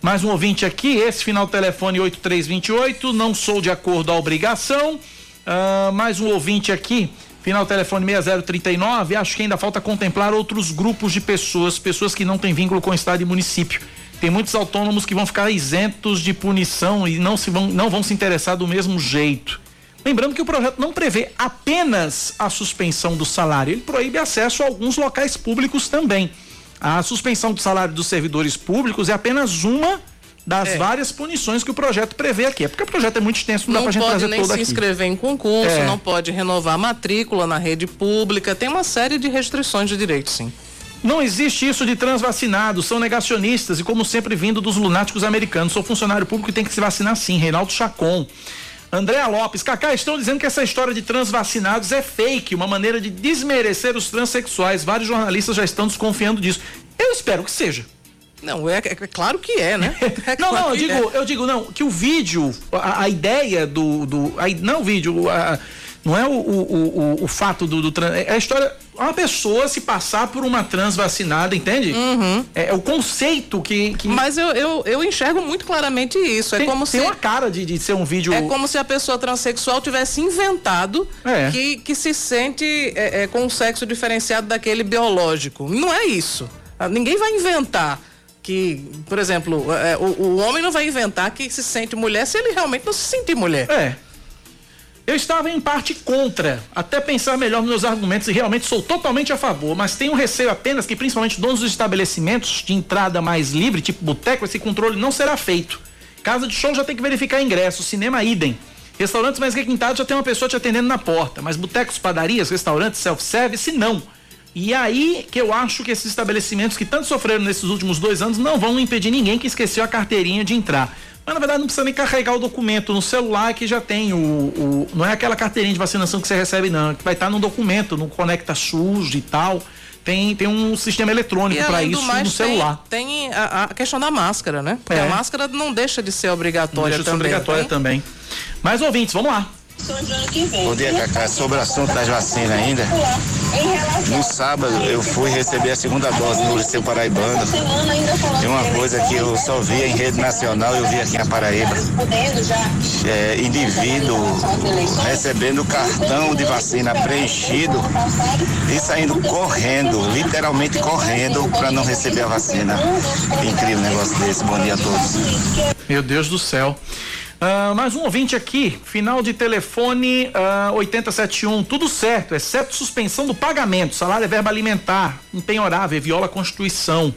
Mais um ouvinte aqui, esse final telefone 8328, não sou de acordo à obrigação. Uh, mais um ouvinte aqui, final telefone 6039, acho que ainda falta contemplar outros grupos de pessoas, pessoas que não têm vínculo com o estado e município. Tem muitos autônomos que vão ficar isentos de punição e não, se vão, não vão se interessar do mesmo jeito. Lembrando que o projeto não prevê apenas a suspensão do salário, ele proíbe acesso a alguns locais públicos também. A suspensão do salário dos servidores públicos é apenas uma das é. várias punições que o projeto prevê aqui. É porque o projeto é muito extenso, não, não dá pra gente trazer todo aqui. Não pode nem se inscrever em concurso, é. não pode renovar matrícula na rede pública, tem uma série de restrições de direitos, sim. Não existe isso de transvacinados, são negacionistas e como sempre vindo dos lunáticos americanos. Sou funcionário público e tem que se vacinar sim, Reinaldo Chacon. Andréa Lopes, Cacá, estão dizendo que essa história de transvacinados é fake, uma maneira de desmerecer os transexuais. Vários jornalistas já estão desconfiando disso. Eu espero que seja. Não, é, é, é claro que é, né? É não, não, eu digo, é. eu digo, não, que o vídeo, a, a ideia do. do a, não o vídeo, a, não é o, o, o, o fato do, do é a história uma pessoa se passar por uma trans vacinada, entende? Uhum. É, é, o conceito que, que... Mas eu, eu, eu, enxergo muito claramente isso. É tem, como tem se. uma cara de, de ser um vídeo. É como se a pessoa transexual tivesse inventado é. que, que se sente é, é, com um sexo diferenciado daquele biológico. Não é isso. Ah, ninguém vai inventar que, por exemplo, é, o, o homem não vai inventar que se sente mulher se ele realmente não se sentir mulher. É. Eu estava em parte contra, até pensar melhor nos meus argumentos e realmente sou totalmente a favor, mas tenho receio apenas que principalmente donos dos estabelecimentos de entrada mais livre, tipo boteco, esse controle não será feito. Casa de show já tem que verificar ingresso, cinema idem. Restaurantes mais requintados já tem uma pessoa te atendendo na porta, mas botecos, padarias, restaurantes, self-service, não. E aí que eu acho que esses estabelecimentos que tanto sofreram nesses últimos dois anos não vão impedir ninguém que esqueceu a carteirinha de entrar. Mas na verdade não precisa nem carregar o documento no celular que já tem o, o não é aquela carteirinha de vacinação que você recebe não, que vai estar no documento, no Conecta SUS e tal. Tem, tem um sistema eletrônico para isso mais, no celular. Tem, tem a, a, questão da máscara, né? Porque é. a máscara não deixa de ser obrigatória não deixa também. De ser obrigatória tem? também. Mais ouvintes, vamos lá. Bom dia, Cacá. Sobre o assunto das vacinas ainda. No sábado eu fui receber a segunda dose no Liceu Paraibano. E uma coisa que eu só via em rede nacional, eu vi aqui na Paraíba. É, indivíduo recebendo cartão de vacina preenchido e saindo correndo, literalmente correndo, para não receber a vacina. Incrível negócio desse. Bom dia a todos. Meu Deus do céu. Uh, mais um ouvinte aqui, final de telefone uh, ah, 8071, tudo certo, exceto suspensão do pagamento, salário é verba alimentar, impenhorável, viola a Constituição.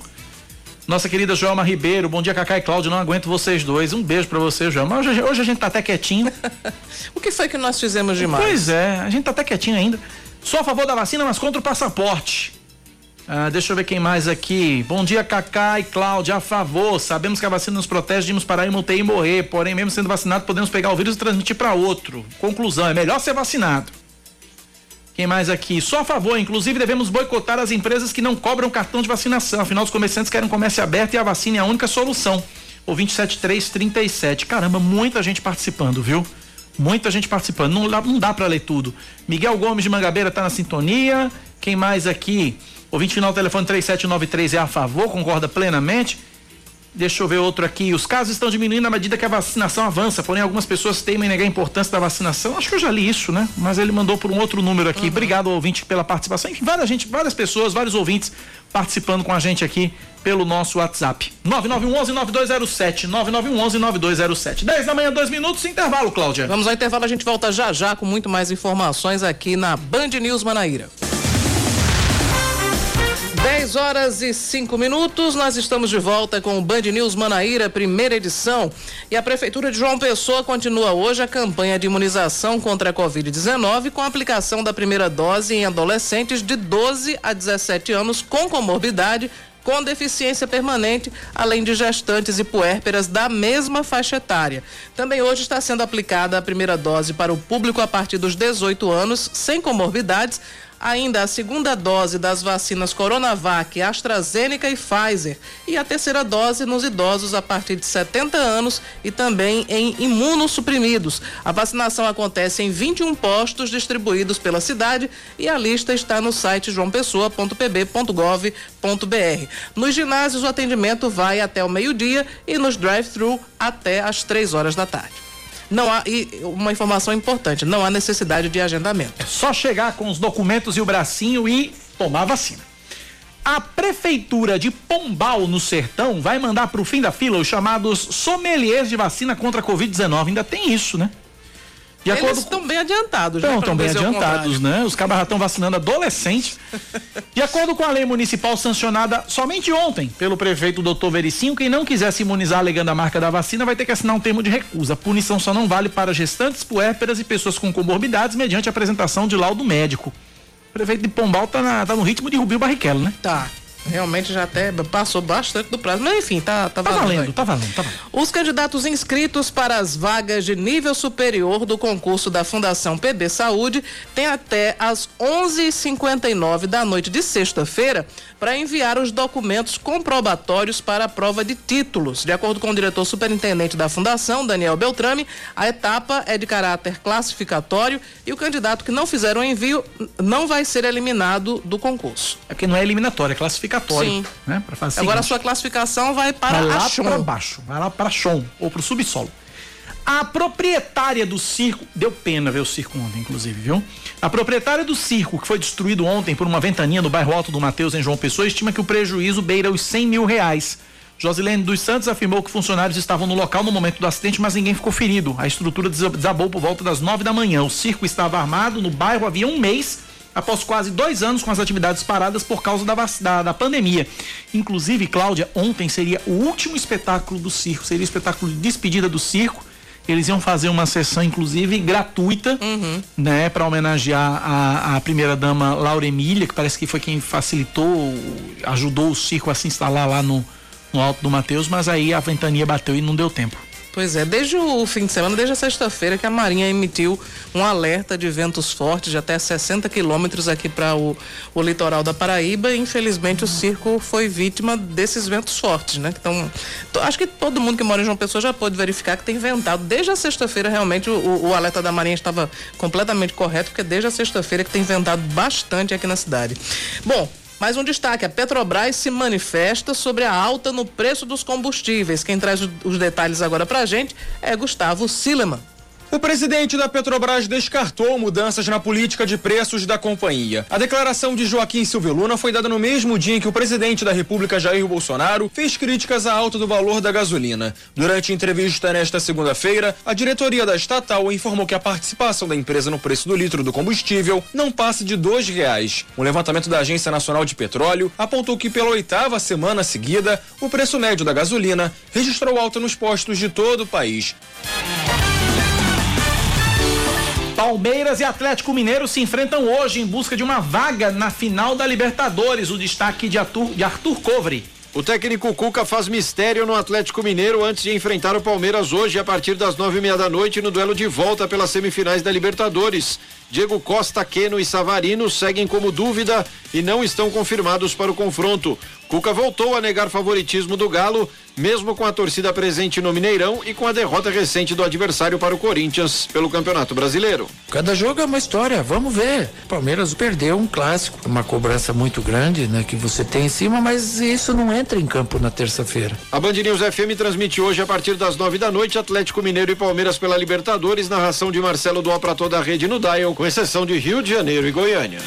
Nossa querida Joelma Ribeiro, bom dia Cacá e Cláudio, não aguento vocês dois, um beijo para você Joelma, hoje, hoje, a gente tá até quietinho. o que foi que nós fizemos demais? Pois é, a gente tá até quietinho ainda. Sou a favor da vacina, mas contra o passaporte. Ah, deixa eu ver quem mais aqui. Bom dia, Cacá e Cláudia. A favor, sabemos que a vacina nos protege de irmos parar em UTI e morrer. Porém, mesmo sendo vacinado, podemos pegar o vírus e transmitir para outro. Conclusão: é melhor ser vacinado. Quem mais aqui? Só a favor, inclusive devemos boicotar as empresas que não cobram cartão de vacinação. Afinal, os comerciantes querem comércio aberto e a vacina é a única solução. O 27337. Caramba, muita gente participando, viu? Muita gente participando. Não, não dá para ler tudo. Miguel Gomes de Mangabeira tá na sintonia. Quem mais aqui? Ouvinte final telefone 3793 é a favor, concorda plenamente. Deixa eu ver outro aqui. Os casos estão diminuindo à medida que a vacinação avança, porém algumas pessoas temem negar a importância da vacinação. Acho que eu já li isso, né? Mas ele mandou por um outro número aqui. Uhum. Obrigado, ouvinte, pela participação. Enfim, várias, gente, várias pessoas, vários ouvintes participando com a gente aqui pelo nosso WhatsApp. 9911-9207. 9911-9207. 10 da manhã, dois minutos, intervalo, Cláudia. Vamos ao intervalo, a gente volta já já com muito mais informações aqui na Band News Manaíra. 10 horas e 5 minutos, nós estamos de volta com o Band News Manaíra, primeira edição. E a Prefeitura de João Pessoa continua hoje a campanha de imunização contra a Covid-19 com a aplicação da primeira dose em adolescentes de 12 a 17 anos com comorbidade com deficiência permanente, além de gestantes e puérperas da mesma faixa etária. Também hoje está sendo aplicada a primeira dose para o público a partir dos 18 anos, sem comorbidades, Ainda a segunda dose das vacinas Coronavac, AstraZeneca e Pfizer. E a terceira dose nos idosos a partir de 70 anos e também em imunossuprimidos. A vacinação acontece em 21 postos distribuídos pela cidade e a lista está no site joaopessoa.pb.gov.br. Nos ginásios, o atendimento vai até o meio-dia e nos drive-thru até as três horas da tarde. Não há, e uma informação importante, não há necessidade de agendamento. É só chegar com os documentos e o bracinho e tomar vacina. A prefeitura de Pombal, no Sertão, vai mandar para o fim da fila os chamados sommeliers de vacina contra a Covid-19. Ainda tem isso, né? De Eles estão bem adiantados, né? Estão bem adiantados, né? Os cabas estão vacinando adolescentes. de acordo com a lei municipal sancionada somente ontem pelo prefeito doutor Vericinho, quem não quiser se imunizar alegando a marca da vacina vai ter que assinar um termo de recusa. A punição só não vale para gestantes, puérperas e pessoas com comorbidades mediante apresentação de laudo médico. O prefeito de Pombal tá, na, tá no ritmo de Rubinho Barrichello, né? Tá realmente já até passou bastante do prazo, mas enfim, tá, tá, tá valendo. valendo tá valendo, tá valendo. Os candidatos inscritos para as vagas de nível superior do concurso da Fundação PB Saúde têm até às 11:59 da noite de sexta-feira para enviar os documentos comprobatórios para a prova de títulos. De acordo com o diretor superintendente da Fundação, Daniel Beltrame, a etapa é de caráter classificatório e o candidato que não fizer o envio não vai ser eliminado do concurso. É que não é eliminatório, é classificatório. Sim. Né? Agora a sua classificação vai para vai lá para baixo, vai lá para chão ou para o subsolo. A proprietária do circo, deu pena ver o circo ontem, inclusive, viu? A proprietária do circo, que foi destruído ontem por uma ventania no bairro Alto do Mateus, em João Pessoa, estima que o prejuízo beira os 100 mil reais. Josilene dos Santos afirmou que funcionários estavam no local no momento do acidente, mas ninguém ficou ferido. A estrutura desabou por volta das nove da manhã. O circo estava armado no bairro havia um mês, após quase dois anos com as atividades paradas por causa da, da, da pandemia. Inclusive, Cláudia, ontem seria o último espetáculo do circo, seria o espetáculo de despedida do circo eles iam fazer uma sessão, inclusive, gratuita, uhum. né, para homenagear a, a primeira dama Laura Emília, que parece que foi quem facilitou, ajudou o circo a se instalar lá no, no Alto do Mateus, mas aí a ventania bateu e não deu tempo. Pois é, desde o fim de semana, desde a sexta-feira, que a Marinha emitiu um alerta de ventos fortes de até 60 quilômetros aqui para o, o, litoral da Paraíba. E, infelizmente, o circo foi vítima desses ventos fortes, né? Então, acho que todo mundo que mora em João Pessoa já pôde verificar que tem ventado. Desde a sexta-feira, realmente, o, o alerta da Marinha estava completamente correto, porque desde a sexta-feira que tem ventado bastante aqui na cidade. Bom, mais um destaque: a Petrobras se manifesta sobre a alta no preço dos combustíveis. Quem traz os detalhes agora para a gente é Gustavo Sileman. O presidente da Petrobras descartou mudanças na política de preços da companhia. A declaração de Joaquim Silvio Luna foi dada no mesmo dia em que o presidente da República, Jair Bolsonaro, fez críticas à alta do valor da gasolina. Durante entrevista nesta segunda-feira, a diretoria da estatal informou que a participação da empresa no preço do litro do combustível não passa de dois reais. Um levantamento da Agência Nacional de Petróleo apontou que pela oitava semana seguida, o preço médio da gasolina registrou alta nos postos de todo o país. Palmeiras e Atlético Mineiro se enfrentam hoje em busca de uma vaga na final da Libertadores. O destaque de Arthur, de Arthur Covre. O técnico Cuca faz mistério no Atlético Mineiro antes de enfrentar o Palmeiras hoje a partir das nove e meia da noite no duelo de volta pelas semifinais da Libertadores. Diego Costa, Queno e Savarino seguem como dúvida e não estão confirmados para o confronto. Cuca voltou a negar favoritismo do Galo, mesmo com a torcida presente no Mineirão e com a derrota recente do adversário para o Corinthians pelo Campeonato Brasileiro. Cada jogo é uma história, vamos ver. Palmeiras perdeu um clássico, uma cobrança muito grande, né, que você tem em cima, mas isso não entra em campo na terça-feira. A Band News FM transmite hoje a partir das nove da noite Atlético Mineiro e Palmeiras pela Libertadores, narração de Marcelo do para toda a rede no Dial, com exceção de Rio de Janeiro e Goiânia.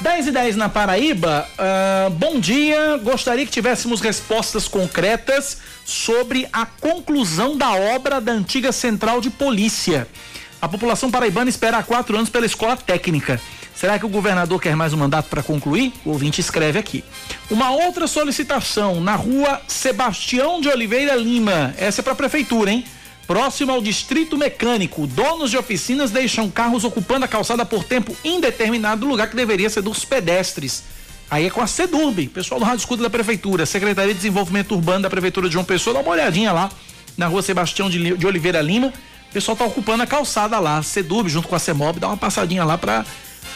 10 e 10 na Paraíba. Uh, bom dia. Gostaria que tivéssemos respostas concretas sobre a conclusão da obra da antiga central de polícia. A população paraibana espera há quatro anos pela escola técnica. Será que o governador quer mais um mandato para concluir? O ouvinte escreve aqui. Uma outra solicitação na rua Sebastião de Oliveira Lima. Essa é para a prefeitura, hein? Próximo ao distrito mecânico, donos de oficinas deixam carros ocupando a calçada por tempo indeterminado, lugar que deveria ser dos pedestres. Aí é com a SEDURB, pessoal do Rádio Escudo da Prefeitura, Secretaria de Desenvolvimento Urbano da Prefeitura de João Pessoa, dá uma olhadinha lá na rua Sebastião de Oliveira Lima. O pessoal tá ocupando a calçada lá, Sedub junto com a Semob, dá uma passadinha lá para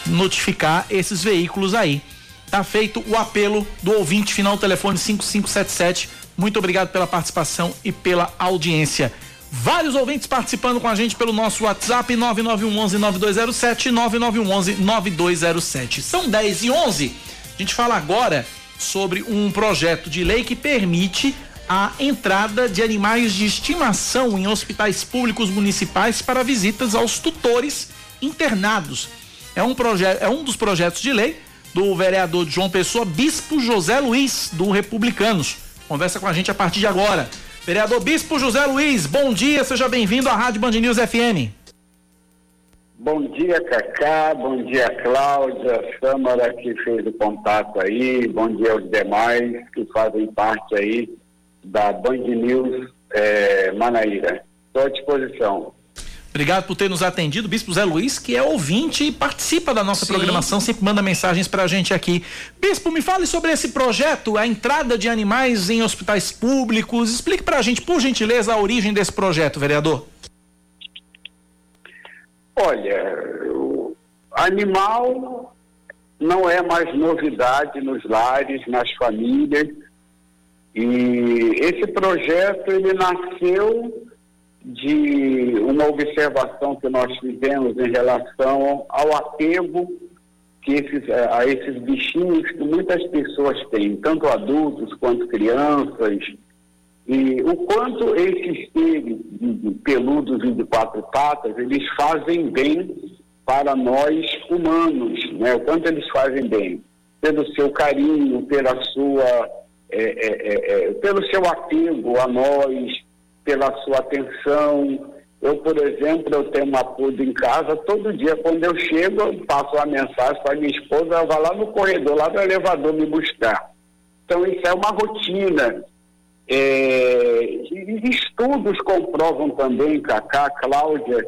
notificar esses veículos aí. Tá feito o apelo do ouvinte final telefone 5577. Muito obrigado pela participação e pela audiência. Vários ouvintes participando com a gente pelo nosso WhatsApp 9911 9207 9911 9207. São 10 e 11. A gente fala agora sobre um projeto de lei que permite a entrada de animais de estimação em hospitais públicos municipais para visitas aos tutores internados. É um projeto, é um dos projetos de lei do vereador João Pessoa, Bispo José Luiz, do Republicanos. Conversa com a gente a partir de agora. Vereador Bispo José Luiz, bom dia, seja bem-vindo à Rádio Band News FM. Bom dia, Cacá, bom dia, Cláudia, Câmara que fez o contato aí, bom dia aos demais que fazem parte aí da Band News é, Manaíra. Estou à disposição. Obrigado por ter nos atendido, Bispo Zé Luiz, que é ouvinte e participa da nossa Sim. programação, sempre manda mensagens pra gente aqui. Bispo, me fale sobre esse projeto, a entrada de animais em hospitais públicos. Explique pra gente, por gentileza, a origem desse projeto, vereador. Olha, o animal não é mais novidade nos lares, nas famílias. E esse projeto ele nasceu de uma observação que nós fizemos em relação ao apego que esses, eh, a esses bichinhos que muitas pessoas têm, tanto adultos quanto crianças, e o quanto esses seres peludos e de quatro patas, eles fazem bem para nós humanos, né? o quanto eles fazem bem, pelo seu carinho, pela sua, é, é, é, pelo seu apego a nós, pela sua atenção. Eu, por exemplo, eu tenho uma puda em casa, todo dia quando eu chego, eu passo uma mensagem para minha esposa, ela vai lá no corredor, lá no elevador me buscar. Então isso é uma rotina. É, estudos comprovam também, Cacá, Cláudia,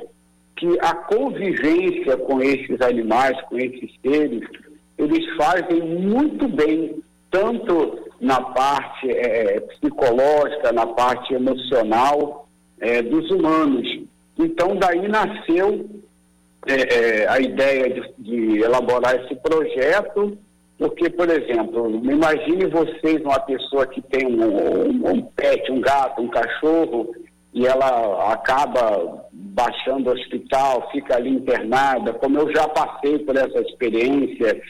que a convivência com esses animais, com esses seres, eles fazem muito bem, tanto na parte é, psicológica, na parte emocional é, dos humanos. Então, daí nasceu é, é, a ideia de, de, elaborar esse projeto, porque, por exemplo, imagine vocês uma pessoa que tem um, um, um pet, um gato, um cachorro, e ela acaba baixando o hospital, fica ali internada, como eu já passei por essa experiência,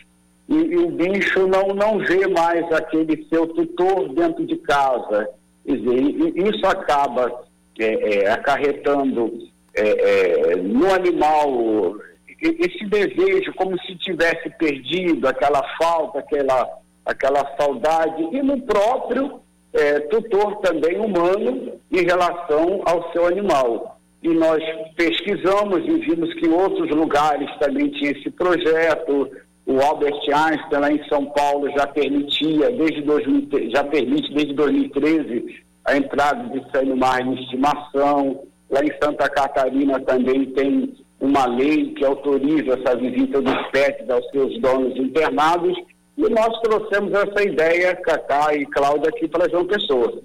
e, e, o bicho não, não vê mais aquele seu tutor dentro de casa. Quer dizer, isso acaba é, é, acarretando é, é no animal esse desejo, como se tivesse perdido aquela falta, aquela, aquela saudade, e no próprio é, tutor também humano em relação ao seu animal. E nós pesquisamos e vimos que outros lugares também tinham esse projeto, o Albert Einstein lá em São Paulo já permitia, desde 2000, já permite desde 2013 a entrada de animais de estimação. Lá em Santa Catarina também tem uma lei que autoriza essa visita dos pets aos seus donos internados. E nós trouxemos essa ideia, Cacá e Cláudia, aqui para João Pessoa.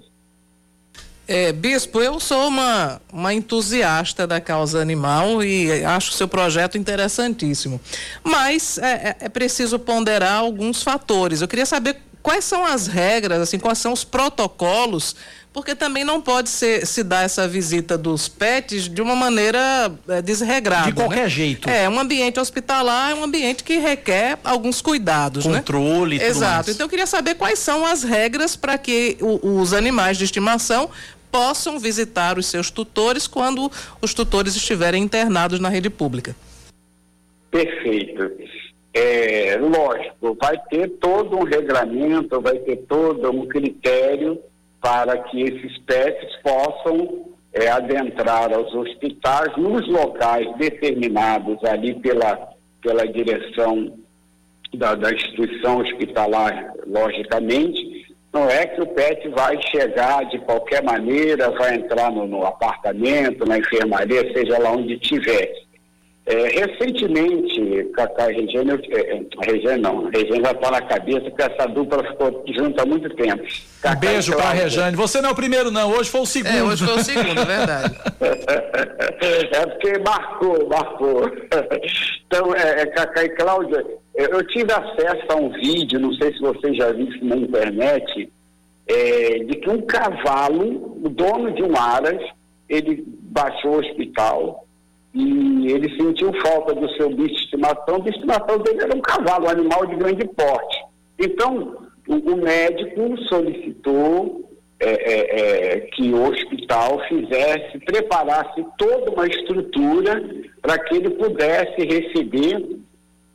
É, Bispo, eu sou uma, uma entusiasta da causa animal e acho o seu projeto interessantíssimo. Mas é, é, é preciso ponderar alguns fatores. Eu queria saber quais são as regras, assim, quais são os protocolos porque também não pode ser, se dar essa visita dos pets de uma maneira é, desregrada. De qualquer né? jeito. É, um ambiente hospitalar é um ambiente que requer alguns cuidados, né? Controle, né? Exato. Mais. Então eu queria saber quais são as regras para que o, os animais de estimação possam visitar os seus tutores quando os tutores estiverem internados na rede pública. Perfeito. É, lógico, vai ter todo um regramento, vai ter todo um critério para que esses pets possam é, adentrar aos hospitais nos locais determinados ali pela, pela direção da, da instituição hospitalar, logicamente, não é que o PET vai chegar de qualquer maneira, vai entrar no, no apartamento, na enfermaria, seja lá onde estiver. É, recentemente, Cacá e Regina, eu- é, é, Regina não, Regina já está na cabeça, porque essa dupla ficou junto há muito tempo. Um Cacá e beijo Cláudia. Rejane. Você não é o primeiro, não. Hoje foi o segundo. É, hoje foi o segundo, é verdade. É porque marcou, marcou. Então, é, é, Cacá e Cláudia, eu tive acesso a um vídeo, não sei se vocês já viram isso na internet, é, de que um cavalo, o dono de um aras, ele baixou o hospital e ele sentiu falta do seu bicho de estimação. O bicho de estimação dele era um cavalo, um animal de grande porte. Então, o, o médico solicitou é, é, é, que o hospital fizesse, preparasse toda uma estrutura para que ele pudesse receber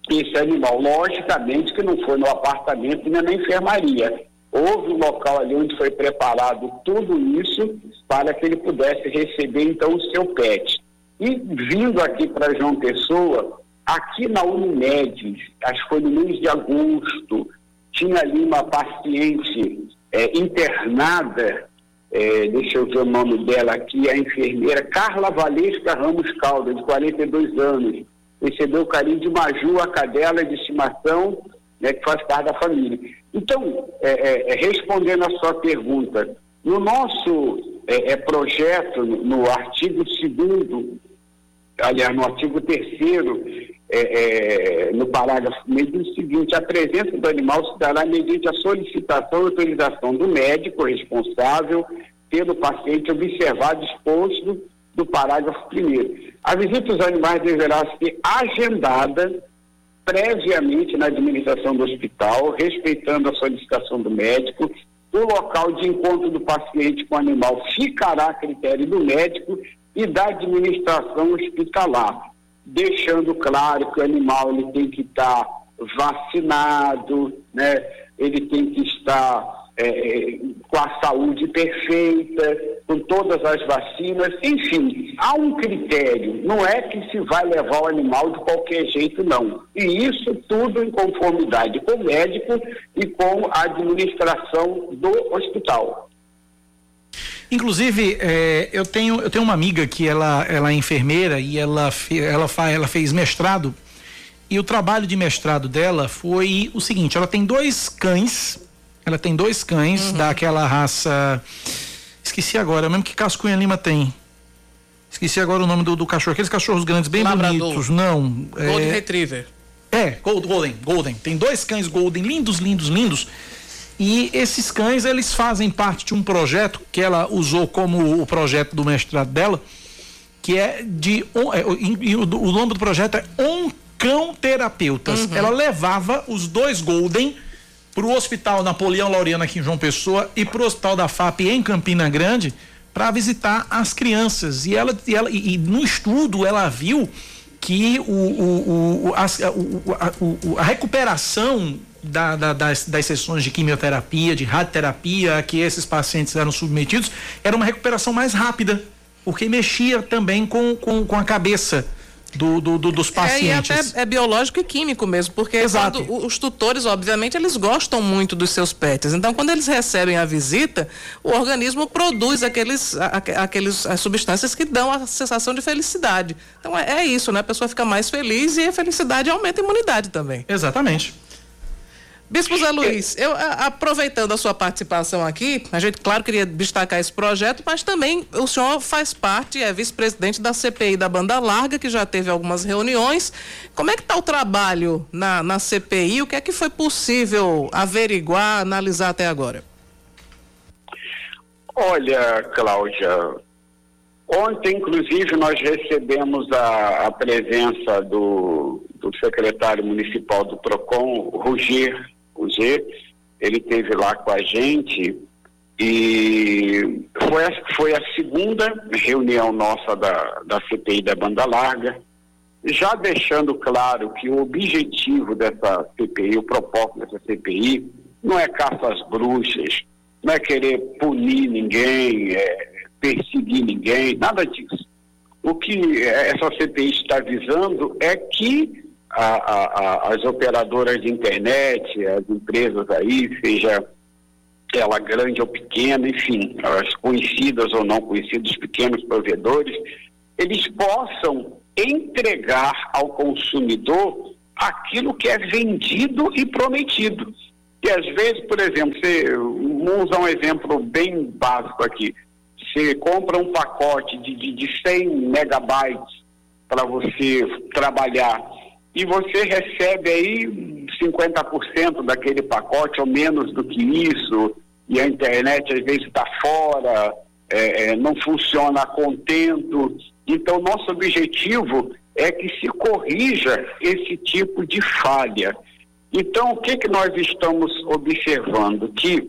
esse animal. Logicamente que não foi no apartamento nem na enfermaria. Houve um local ali onde foi preparado tudo isso para que ele pudesse receber então o seu pet. E vindo aqui para João Pessoa, aqui na Unimed, acho que foi no mês de agosto, tinha ali uma paciente eh, internada, eh, deixa eu ver o nome dela aqui, a enfermeira Carla Valesca Ramos Caldas, de 42 anos. Recebeu o carinho de Maju, a cadela de estimação, né, que faz parte da família. Então, eh, eh, respondendo a sua pergunta, no nosso eh, eh, projeto, no, artigo 2 aliás, no artigo 3 no parágrafo meio seguinte, a presença do animal se dará mediante a solicitação e autorização do médico responsável pelo paciente observado exposto do parágrafo 1 A visita aos animais deverá ser agendada previamente na administração do hospital, respeitando a solicitação do médico. O local de encontro do paciente com o animal ficará a critério do médico e da administração hospitalar, deixando claro que o animal ele tem que estar vacinado, né? ele tem que estar é, é, com a saúde perfeita, com todas as vacinas, enfim, há um critério, não é que se vai levar o animal de qualquer jeito, não. E isso tudo em conformidade com o médico e com a administração do hospital. Inclusive, é, eu, tenho, eu tenho uma amiga que ela, ela é enfermeira e ela, ela, fa, ela fez mestrado. E o trabalho de mestrado dela foi o seguinte: ela tem dois cães. Ela tem dois cães Uhum. daquela raça. Esqueci agora, mesmo que Cascunha Lima tem. Esqueci agora o nome do, do cachorro. Aqueles cachorros grandes, bem Labrador. bonitos. Não. Golden é, Retriever. é, Gold- Golden, Golden. Tem dois cães Golden, lindos, lindos, lindos. E esses cães, eles fazem parte de um projeto que ela usou como o projeto do mestrado dela, que é de. é, o- o, o nome do projeto é Oncão Terapeutas. Ela levava os dois Golden para o Hospital Napoleão Laureano aqui em João Pessoa e para o Hospital da FAP em Campina Grande para visitar as crianças. E ela, e, ela e, no estudo ela viu que o, o, o, as- o- a, a recuperação da- da- das, das sessões de quimioterapia, de radioterapia a que esses pacientes eram submetidos era uma recuperação mais rápida, porque mexia também com, com, com a cabeça do, do- do- dos É, e pacientes. até é biológico e químico mesmo, porque Exato. os tutores, obviamente, eles gostam muito dos seus pets. Então, quando eles recebem a visita, o organismo produz aqueles, aqueles as substâncias que dão a sensação de felicidade. Então, é, é isso, né? A pessoa fica mais feliz e a felicidade aumenta a imunidade também. Exatamente. Bispo Zé Luiz, eu, aproveitando a sua participação aqui, a gente, claro, queria destacar esse projeto, mas também o senhor faz parte, é vice-presidente da CPI da Banda Larga, que já teve algumas reuniões. Como é que está o trabalho na, na CPI? O que é que foi possível averiguar, analisar até agora? Olha, Cláudia, ontem, inclusive, nós recebemos a, a presença do, do secretário municipal do PROCON, Rugir ele esteve lá com a gente e foi a, foi a segunda reunião nossa da, da CPI da Banda Larga, já deixando claro que o objetivo dessa CPI, o propósito dessa CPI, não é caça às bruxas, não é querer punir ninguém, é perseguir ninguém, nada disso. O que essa CPI está visando é que a- a- a- as operadoras de internet, as empresas aí, seja ela grande ou pequena, enfim, as conhecidas ou não conhecidas, pequenos provedores, eles possam entregar ao consumidor aquilo que é vendido e prometido. E às vezes, por exemplo, você, vamos usar um exemplo bem básico aqui. Você compra um pacote de, de, de 100 megabytes para você trabalhar e você recebe aí 50% daquele pacote ou menos do que isso, e a internet às vezes está fora, é, é, não funciona contento. Então, nosso objetivo é que se corrija esse tipo de falha. Então, o que, que nós estamos observando? Que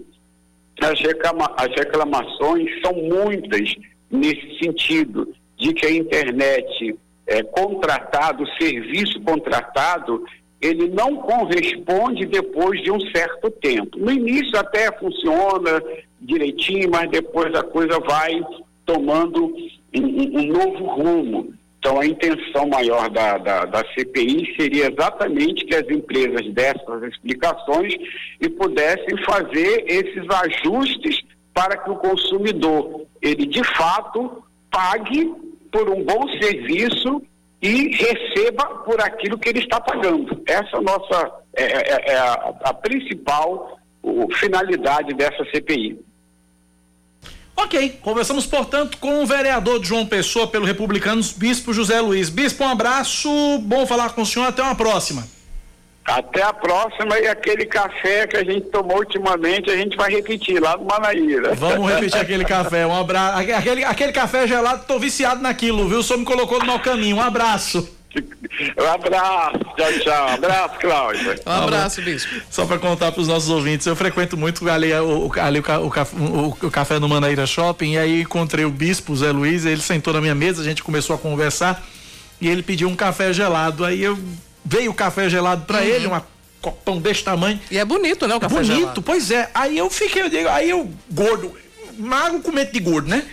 as, reclama as reclamações são muitas nesse sentido, de que a internet é, contratado, serviço contratado, ele não corresponde depois de um certo tempo. No início até funciona direitinho, mas depois a coisa vai tomando um, um novo rumo. Então, a intenção maior da, da, da, CPI seria exatamente que as empresas dessem as explicações e pudessem fazer esses ajustes para que o consumidor, ele de fato, pague por um bom serviço e receba por aquilo que ele está pagando. Essa é a nossa é, é, é a, a, principal o, finalidade dessa CPI. Ok, conversamos, portanto, com o vereador João Pessoa pelo Republicanos, Bispo José Luiz. Bispo, um abraço, bom falar com o senhor, até uma próxima. Até a próxima e aquele café que a gente tomou ultimamente, a gente vai repetir lá no Manaíra. Vamos repetir aquele café. Um abraço. Aquele, aquele café gelado, tô viciado naquilo, viu? O senhor me colocou no mau caminho. Um abraço. Um abraço, tchau, tchau. Um abraço, Cláudio. Um abraço, bispo. Só para contar para os nossos ouvintes, eu frequento muito ali, o, ali o, o, o, café no Manaíra Shopping, e aí encontrei o bispo, Zé Luiz, ele sentou na minha mesa, a gente começou a conversar, e ele pediu um café gelado. Aí eu veio o café gelado para uhum. ele, um copão desse tamanho. E é bonito, né, o café bonito, gelado. pois é. Aí eu fiquei, eu digo, aí eu, gordo, magro com medo de gordo, né?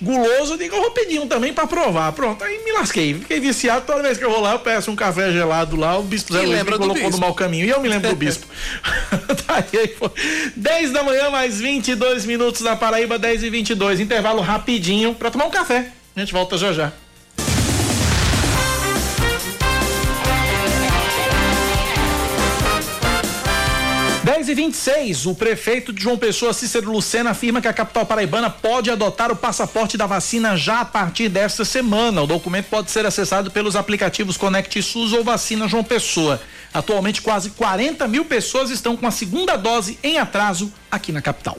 Guloso, eu digo, eu vou pedir um também pra provar. Pronto, aí me lasquei. Fiquei viciado. Toda vez que eu vou lá, eu peço um café gelado lá. O bispo Zé Luiz me colocou no mau caminho. E eu me lembro do bispo. tá aí, 10 da manhã, mais 22 minutos na Paraíba, 10 e 22 Intervalo rapidinho pra tomar um café. A gente volta já já. 10 e 26 o prefeito de João Pessoa, Cícero Lucena, afirma que a capital paraibana pode adotar o passaporte da vacina já a partir desta semana. O documento pode ser acessado pelos aplicativos Conect SUS ou Vacina João Pessoa. Atualmente, quase 40 mil pessoas estão com a segunda dose em atraso aqui na capital.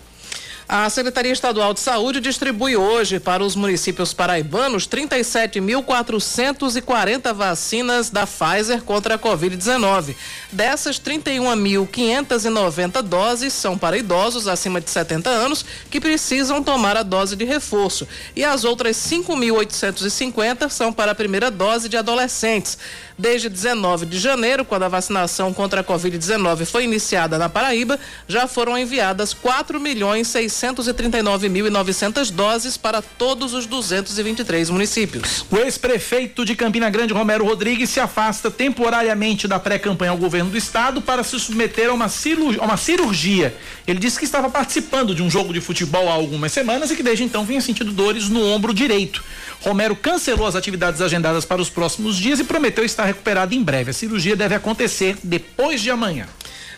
A Secretaria Estadual de Saúde distribui hoje para os municípios paraibanos 37.440 vacinas da Pfizer contra a Covid-19. Dessas, 31.590 doses são para idosos acima de 70 anos que precisam tomar a dose de reforço. E as outras 5.850 são para a primeira dose de adolescentes. Desde 19 de janeiro, quando a vacinação contra a Covid-19 foi iniciada na Paraíba, já foram enviadas 4 milhões 639.900 doses para todos os 223 municípios. O ex-prefeito de Campina Grande, Romero Rodrigues, se afasta temporariamente da pré-campanha ao governo do estado para se submeter a uma, cirurgia, a uma cirurgia. Ele disse que estava participando de um jogo de futebol há algumas semanas e que desde então vinha sentindo dores no ombro direito. Romero cancelou as atividades agendadas para os próximos dias e prometeu estar recuperado em breve. A cirurgia deve acontecer depois de amanhã.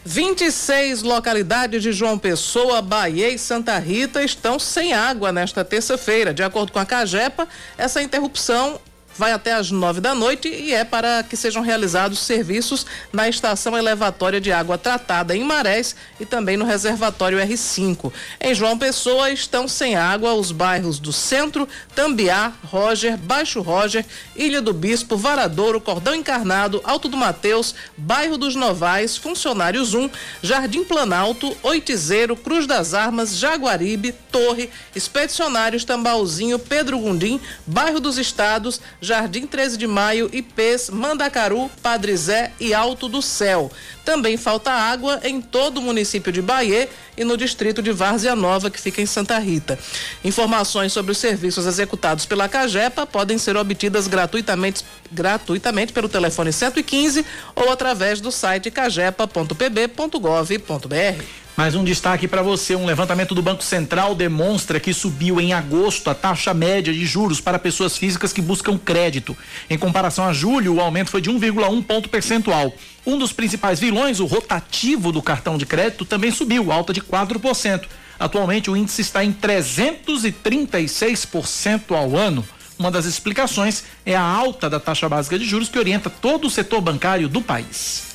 26 localidades de João Pessoa, Bahia e Santa Rita estão sem água nesta terça-feira. De acordo com a Cagepa, essa interrupção vai até às nove da noite e é para que sejam realizados serviços na estação elevatória de água tratada em Marés e também no reservatório R5. Em João Pessoa estão sem água os bairros do Centro, Tambiá, Roger, Baixo Roger, Ilha do Bispo, Varadouro, Cordão Encarnado, Alto do Mateus, Bairro dos Novais, Funcionários 1, Jardim Planalto, Oitizeiro, Cruz das Armas, Jaguaribe, Torre, Expedicionários Tambauzinho, Pedro Gundim, Bairro dos Estados, Jardim 13 de Maio, Ipês, Mandacaru, Padre Zé e Alto do Céu. Também falta água em todo o município de Bahia e no distrito de Várzea Nova, que fica em Santa Rita. Informações sobre os serviços executados pela Cagepa podem ser obtidas gratuitamente, gratuitamente pelo telefone 115 ou através do site cagepa.pb.gov.br. Mais um destaque para você: um levantamento do Banco Central demonstra que subiu em agosto a taxa média de juros para pessoas físicas que buscam crédito. Em comparação a julho, o aumento foi de 1,1 ponto percentual. Um dos principais vilões, o rotativo do cartão de crédito, também subiu, alta de 4%. Atualmente, o índice está em 336% ao ano. Uma das explicações é a alta da taxa básica de juros que orienta todo o setor bancário do país.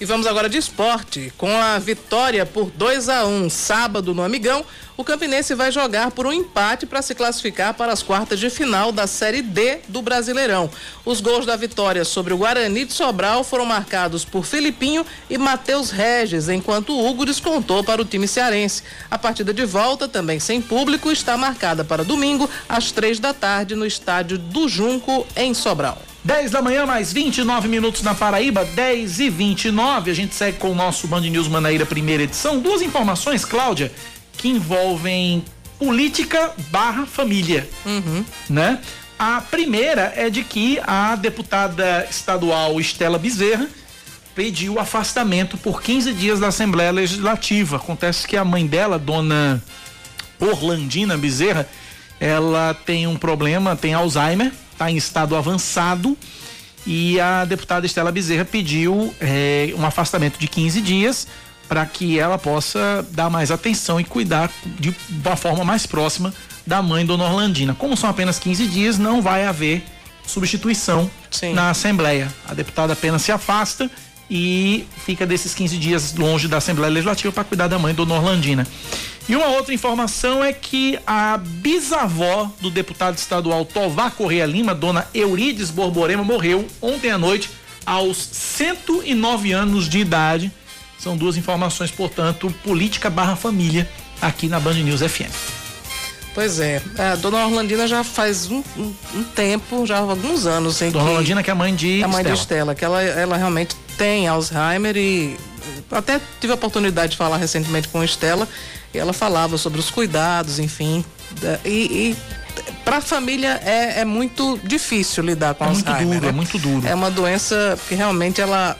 E vamos agora de esporte. Com a vitória por 2 a 1 um, sábado no Amigão, o Campinense vai jogar por um empate para se classificar para as quartas de final da Série D do Brasileirão. Os gols da vitória sobre o Guarani de Sobral foram marcados por Filipinho e Matheus Regis, enquanto Hugo descontou para o time cearense. A partida de volta, também sem público, está marcada para domingo, às três da tarde, no estádio do Junco, em Sobral. 10 da manhã, mais 29 minutos na Paraíba, 10 e 29. A gente segue com o nosso Band News Manaíra, primeira edição. Duas informações, Cláudia, que envolvem política barra família. Uhum. Né? A primeira é de que a deputada estadual Estela Bezerra pediu afastamento por 15 dias da Assembleia Legislativa. Acontece que a mãe dela, dona Orlandina Bezerra, ela tem um problema, tem Alzheimer está em estado avançado e a deputada Estela Bezerra pediu é, um afastamento de 15 dias para que ela possa dar mais atenção e cuidar de uma forma mais próxima da mãe Dona Orlandina. Como são apenas 15 dias, não vai haver substituição Sim. na Assembleia. A deputada apenas se afasta e fica desses 15 dias longe da Assembleia Legislativa para cuidar da mãe Dona Orlandina. E uma outra informação é que a bisavó do deputado estadual Tovar Correia Lima, dona Eurides Borborema, morreu ontem à noite aos 109 anos de idade. São duas informações, portanto, política barra família aqui na Band News FM. Pois é, a dona Orlandina já faz um, um, um tempo, já há alguns anos. Em dona que, Orlandina, que é a mãe de a mãe Estela. de Estela, que ela, ela realmente tem Alzheimer e até tive a oportunidade de falar recentemente com Estela ela falava sobre os cuidados, enfim. E, e para a família é, é, muito difícil lidar com é Alzheimer. Muito duro, né? É muito duro. É uma doença que realmente ela,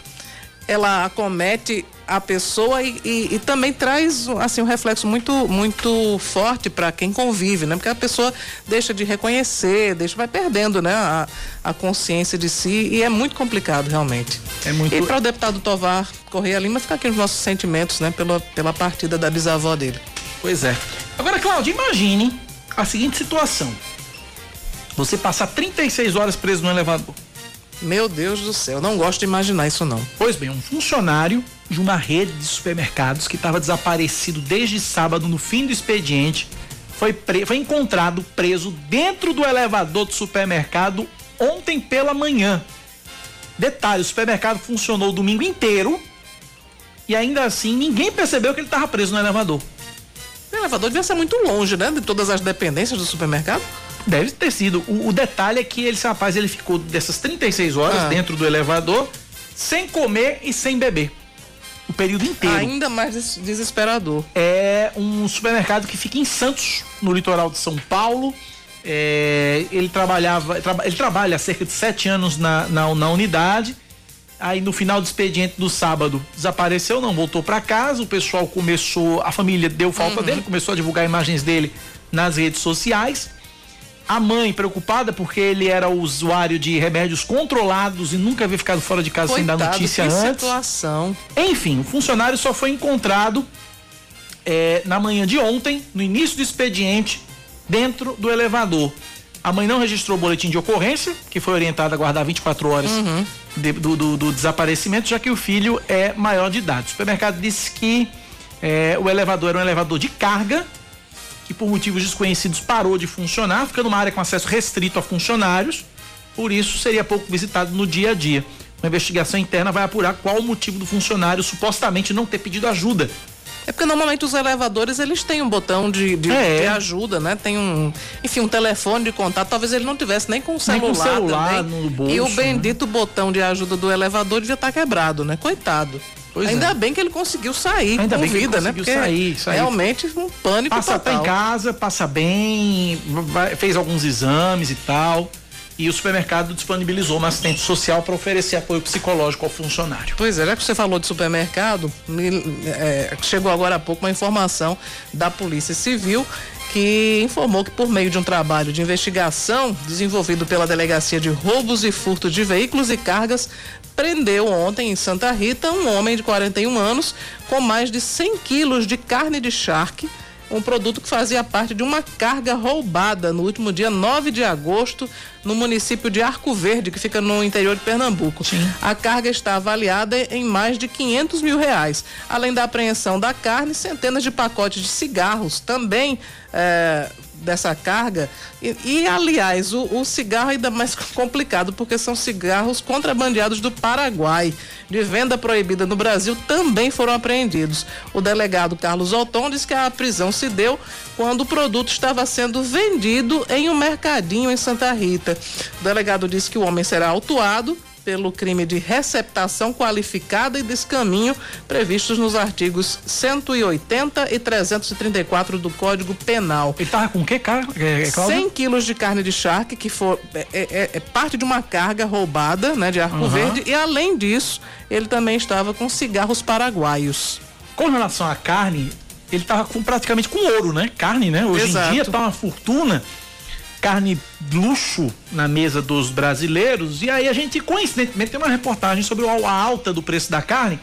ela acomete a pessoa e, e, e, também traz assim um reflexo muito muito forte para quem convive, né? Porque a pessoa deixa de reconhecer, deixa vai perdendo, né, a, a consciência de si e é muito complicado realmente. É muito... E para o deputado Tovar Correia Lima fica aqui os nossos sentimentos, né, pela pela partida da bisavó dele. Pois é. Agora, Cláudio, imagine a seguinte situação: você passar 36 horas preso no elevador. Meu Deus do céu, não gosto de imaginar isso não. Pois bem, um funcionário de uma rede de supermercados que estava desaparecido desde sábado no fim do expediente foi, pre... foi encontrado preso dentro do elevador do supermercado ontem pela manhã. Detalhe, o supermercado funcionou o domingo inteiro e ainda assim ninguém percebeu que ele estava preso no elevador. O elevador devia ser muito longe, né? De todas as dependências do supermercado. Deve ter sido. O, o, detalhe é que esse rapaz ele ficou dessas 36 horas ah. dentro do elevador, sem comer e sem beber. O período inteiro. Ainda mais desesperador. É um supermercado que fica em Santos, no litoral de São Paulo. É, ele trabalhava, ele trabalha há cerca de sete anos na, na, na unidade. Aí no final do expediente do sábado desapareceu, não voltou para casa. O pessoal começou, a família deu falta uhum. dele, começou a divulgar imagens dele nas redes sociais. A mãe preocupada porque ele era usuário de remédios controlados e nunca havia ficado fora de casa Coitado, sem dar notícia que antes. situação. Enfim, o funcionário só foi encontrado é, na manhã de ontem, no início do expediente, dentro do elevador. A mãe não registrou o boletim de ocorrência, que foi orientada a guardar 24 horas uhum. de, do, do, do, desaparecimento, já que o filho é maior de idade. O supermercado disse que é, o elevador era um elevador de carga que por motivos desconhecidos parou de funcionar, fica numa área com acesso restrito a funcionários, por isso seria pouco visitado no dia a dia. Uma investigação interna vai apurar qual o motivo do funcionário supostamente não ter pedido ajuda. É porque normalmente os elevadores eles têm um botão de, de, é. de ajuda, né? Tem um, enfim, um telefone de contato. Talvez ele não tivesse nem com o celular, nem com o celular também. no bolso. E o bendito né? botão de ajuda do elevador devia estar quebrado, né? Coitado. Pois Ainda é. bem que ele conseguiu sair Ainda com bem vida, que ele né? conseguiu Porque sair, sair. realmente um pânico passa total. tá em casa, passa bem, vai, fez alguns exames e tal. E o supermercado disponibilizou uma assistente social para oferecer apoio psicológico ao funcionário. Pois é, já que você falou de supermercado, me, é, chegou agora há pouco uma informação da Polícia Civil que informou que por meio de um trabalho de investigação desenvolvido pela Delegacia de Roubos e Furto de Veículos e Cargas, prendeu ontem em Santa Rita um homem de 41 anos com mais de 100 quilos de carne de charque um produto que fazia parte de uma carga roubada no último dia 9 de agosto no município de Arco Verde, que fica no interior de Pernambuco. Sim. A carga está avaliada em mais de 500 mil reais. Além da apreensão da carne, centenas de pacotes de cigarros também. É, dessa carga. E, e aliás, o, o, cigarro é ainda mais complicado, porque são cigarros contrabandeados do Paraguai, de venda proibida no Brasil, também foram apreendidos. O delegado Carlos Alton diz que a prisão se deu quando o produto estava sendo vendido em um mercadinho em Santa Rita. O delegado disse que o homem será autuado pelo crime de receptação qualificada e descaminho previstos nos artigos 180 e 334 do Código Penal. Ele estava com o que, cara? É, é 100 quilos de carne de charque, que for, é, é, é, parte de uma carga roubada né, de Arco uhum. Verde, e além disso, ele também estava com cigarros paraguaios. Com relação à carne, ele estava praticamente com ouro, né? Carne, né? Hoje Exato. em dia tá uma fortuna carne luxo na mesa dos brasileiros. E aí a gente, coincidentemente, tem uma reportagem sobre a alta do preço da carne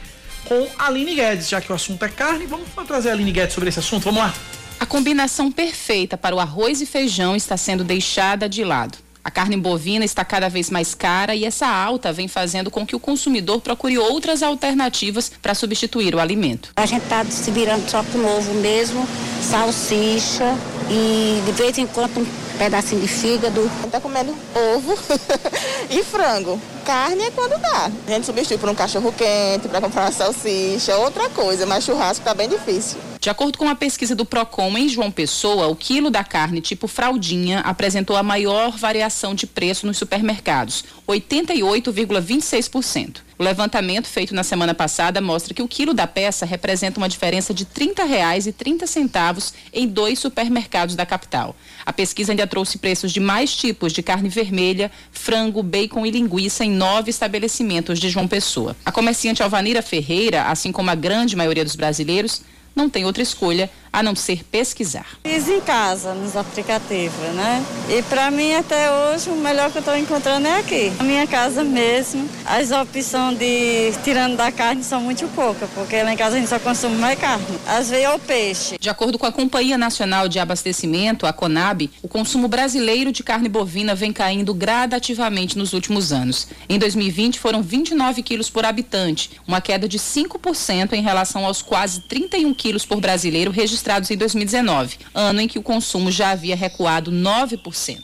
com a Aline Guedes. Já que o assunto é carne, vamos trazer a Aline Guedes sobre esse assunto. Vamos lá. A combinação perfeita para o arroz e feijão está sendo deixada de lado. A carne bovina está cada vez mais cara e essa alta vem fazendo com que o consumidor procure outras alternativas para substituir o alimento. A gente está se virando só com ovo mesmo, salsicha e de vez em quando um pedacinho de fígado. Está comendo ovo e frango. Carne é quando dá. A gente substitui por um cachorro quente para comprar uma salsicha, outra coisa, mas churrasco está bem difícil. De acordo com a pesquisa do Procon em João Pessoa, o quilo da carne tipo fraldinha apresentou a maior variação de preço nos supermercados, 88,26%. O levantamento feito na semana passada mostra que o quilo da peça representa uma diferença de R$ 30,30 em dois supermercados da capital. A pesquisa ainda trouxe preços de mais tipos de carne vermelha, frango, bacon e linguiça em nove estabelecimentos de João Pessoa. A comerciante Alvanira Ferreira, assim como a grande maioria dos brasileiros, não tem outra escolha a não ser pesquisar. Fiz em casa, nos aplicativos, né? E para mim até hoje o melhor que eu estou encontrando é aqui. Na minha casa mesmo, as opções de tirando da carne são muito poucas, porque lá em casa a gente só consome mais carne. Às vezes é o peixe. De acordo com a Companhia Nacional de Abastecimento, a CONAB, o consumo brasileiro de carne bovina vem caindo gradativamente nos últimos anos. Em 2020 foram 29 quilos por habitante, uma queda de 5% em relação aos quase 31 quilos por brasileiro registrados registrados em 2019, ano em que o consumo já havia recuado 9%.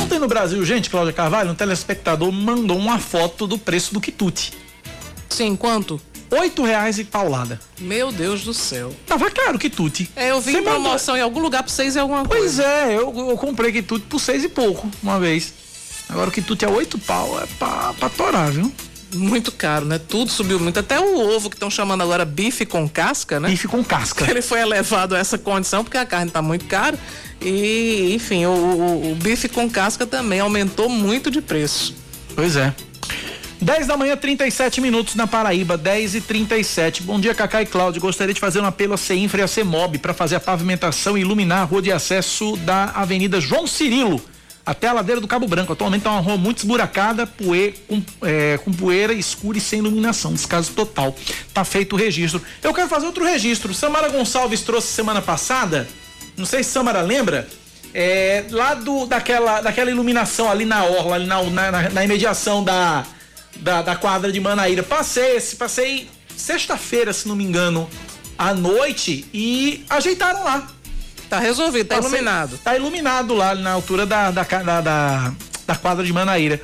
Ontem no Brasil, gente, Cláudia Carvalho, um telespectador mandou uma foto do preço do quitute. Sim, quanto? Oito reais e paulada. Meu Deus do céu. Tava caro quitute. É, eu vi em promoção mandou... em algum lugar por seis e alguma coisa. Pois é, eu, eu comprei quitute por seis e pouco uma vez. Agora o quitute é oito pau, é pra, pra torar, viu? Muito caro, né? Tudo subiu muito. Até o ovo que estão chamando agora bife com casca, né? Bife com casca. Ele foi elevado a essa condição porque a carne está muito cara. E, enfim, o, o, o bife com casca também aumentou muito de preço. Pois é. 10 da manhã, 37 minutos na Paraíba, 10 e 37. Bom dia, Cacá e Cláudio. Gostaria de fazer um apelo a CEINFRA e a CEMOB para fazer a pavimentação e iluminar a rua de acesso da Avenida João Cirilo até a ladeira do Cabo Branco. Atualmente está uma rua muito esburacada, poeira, com, é, com, poeira escura e sem iluminação. Descaso total. Tá feito o registro. Eu quero fazer outro registro. Samara Gonçalves trouxe semana passada. Não sei se Samara lembra. É, lá do, daquela, daquela iluminação ali na orla, ali na, na, na imediação da, da, da, quadra de Manaíra. Passei, passei sexta-feira, se não me engano, à noite e ajeitaram lá. Tá resolvido, tá, tá iluminado. Tá iluminado lá na altura da, da, da, da, quadra de Manaíra.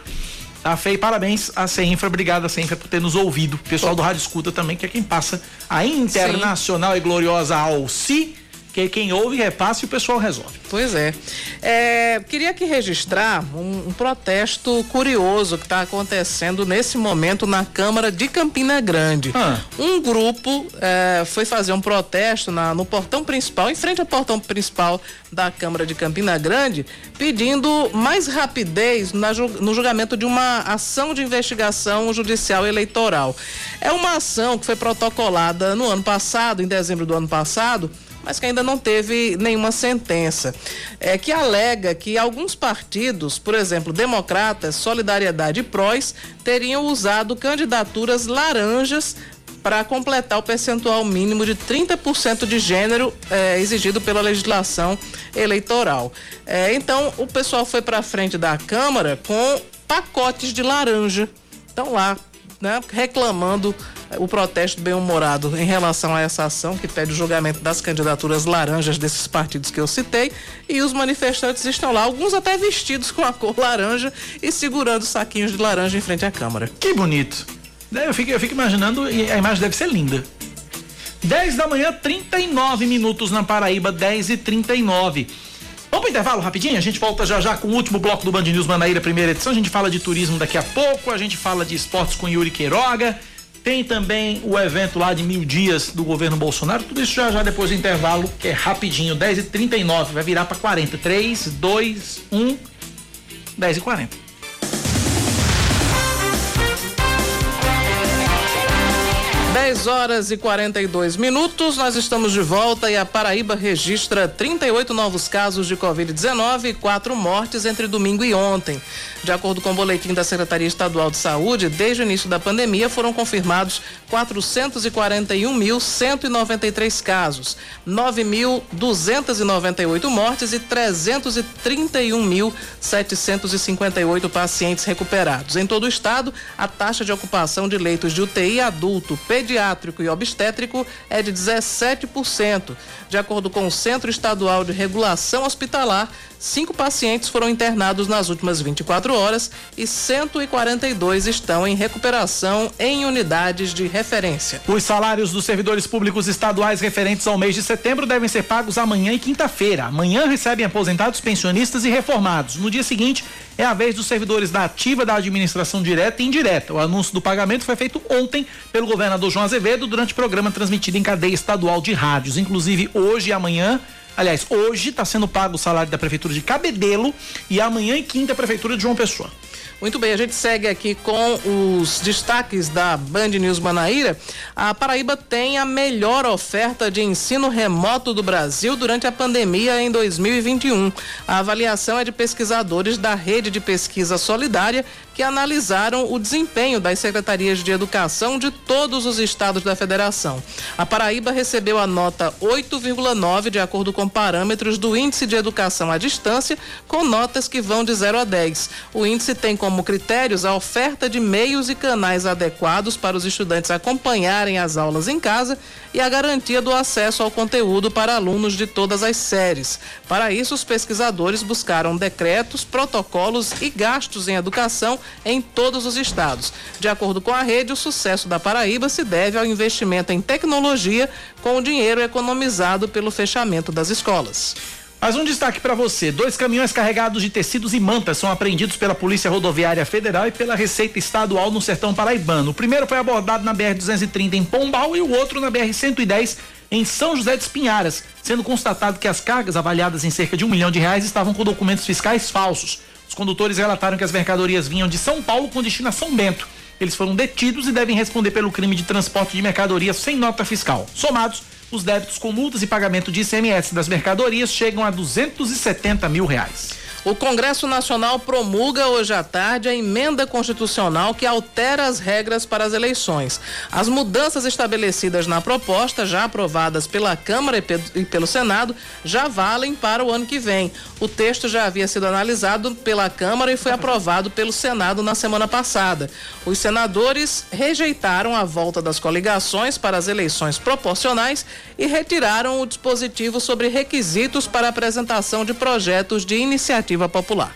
Tá feio, parabéns a CEINFRA, obrigado a CEINFRA por ter nos ouvido. Pessoal do Rádio Escuta também, que é quem passa a internacional Sim. e gloriosa Alci, Que quem ouve repasse e o pessoal resolve. Pois é. é queria aqui registrar um, um protesto curioso que está acontecendo nesse momento na Câmara de Campina Grande. Ah. Um grupo é, foi fazer um protesto na, no portão principal, em frente ao portão principal da Câmara de Campina Grande, pedindo mais rapidez na, no julgamento de uma ação de investigação judicial eleitoral. É uma ação que foi protocolada no ano passado, em dezembro do ano passado mas que ainda não teve nenhuma sentença, é, que alega que alguns partidos, por exemplo, Democratas, Solidariedade e PROS, teriam usado candidaturas laranjas para completar o percentual mínimo de 30% de gênero é, exigido pela legislação eleitoral. É, então, o pessoal foi para frente da Câmara com pacotes de laranja. Estão lá, né, reclamando o protesto bem-humorado em relação a essa ação que pede o julgamento das candidaturas laranjas desses partidos que eu citei e os manifestantes estão lá, alguns até vestidos com a cor laranja e segurando saquinhos de laranja em frente à Câmara. Que bonito. Eu fico, eu fico imaginando e a imagem deve ser linda. 10 da manhã, 39 minutos na Paraíba, 10 e 39. Vamos pro intervalo rapidinho? A gente volta já já com o último bloco do Band News Manaíra, primeira edição. A gente fala de turismo daqui a pouco, a gente fala de esportes com Yuri Queiroga. Tem também o evento lá de mil dias do governo Bolsonaro. Tudo isso já já depois do intervalo, que é rapidinho, 10 e 39 vai virar para 40. 3, 2, 1, 10 e 40. 10 horas e 42 minutos, nós estamos de volta e a Paraíba registra 38 novos casos de Covid-19 e quatro mortes entre domingo e ontem. De acordo com o boletim da Secretaria Estadual de Saúde, desde o início da pandemia foram confirmados 441.193 casos, 9.298 mortes e 331.758 pacientes recuperados. Em todo o estado, a taxa de ocupação de leitos de UTI adulto, pediátrico e obstétrico é de 17%. De acordo com o Centro Estadual de Regulação Hospitalar, cinco pacientes foram internados nas últimas 24 horas e 142 estão em recuperação em unidades de referência. Os salários dos servidores públicos estaduais referentes ao mês de setembro devem ser pagos amanhã e quinta-feira. Amanhã recebem aposentados, pensionistas e reformados. No dia seguinte, é a vez dos servidores da ativa da administração direta e indireta. O anúncio do pagamento foi feito ontem pelo governador João Azevedo durante o programa transmitido em cadeia estadual de rádios. Inclusive, hoje e amanhã Aliás, hoje está sendo pago o salário da Prefeitura de Cabedelo e amanhã e quinta a Prefeitura de João Pessoa. Muito bem, a gente segue aqui com os destaques da Band News Manaíra. A Paraíba tem a melhor oferta de ensino remoto do Brasil durante a pandemia em 2021. A avaliação é de pesquisadores da Rede de Pesquisa Solidária que analisaram o desempenho das secretarias de educação de todos os estados da federação. A Paraíba recebeu a nota 8,9 de acordo com parâmetros do Índice de Educação à Distância, com notas que vão de 0 a 10. O índice tem como critérios a oferta de meios e canais adequados para os estudantes acompanharem as aulas em casa e a garantia do acesso ao conteúdo para alunos de todas as séries. Para isso, os pesquisadores buscaram decretos, protocolos e gastos em educação em todos os estados. De acordo com a rede, o sucesso da Paraíba se deve ao investimento em tecnologia com o dinheiro economizado pelo fechamento das escolas. Mais um destaque para você: dois caminhões carregados de tecidos e mantas são apreendidos pela Polícia Rodoviária Federal e pela Receita Estadual no Sertão Paraibano. O primeiro foi abordado na BR-230 em Pombal e o outro na BR-110 em São José de Espinharas, sendo constatado que as cargas avaliadas em cerca de um milhão de reais estavam com documentos fiscais falsos. Condutores relataram que as mercadorias vinham de São Paulo com destino a São Bento. Eles foram detidos e devem responder pelo crime de transporte de mercadorias sem nota fiscal. Somados, os débitos com multas e pagamento de ICMS das mercadorias chegam a 270 mil reais. O Congresso Nacional promulga hoje à tarde a emenda constitucional que altera as regras para as eleições. As mudanças estabelecidas na proposta, já aprovadas pela Câmara e pelo Senado, já valem para o ano que vem. O texto já havia sido analisado pela Câmara e foi aprovado pelo Senado na semana passada. Os senadores rejeitaram a volta das coligações para as eleições proporcionais e retiraram o dispositivo sobre requisitos para apresentação de projetos de iniciativa Popular.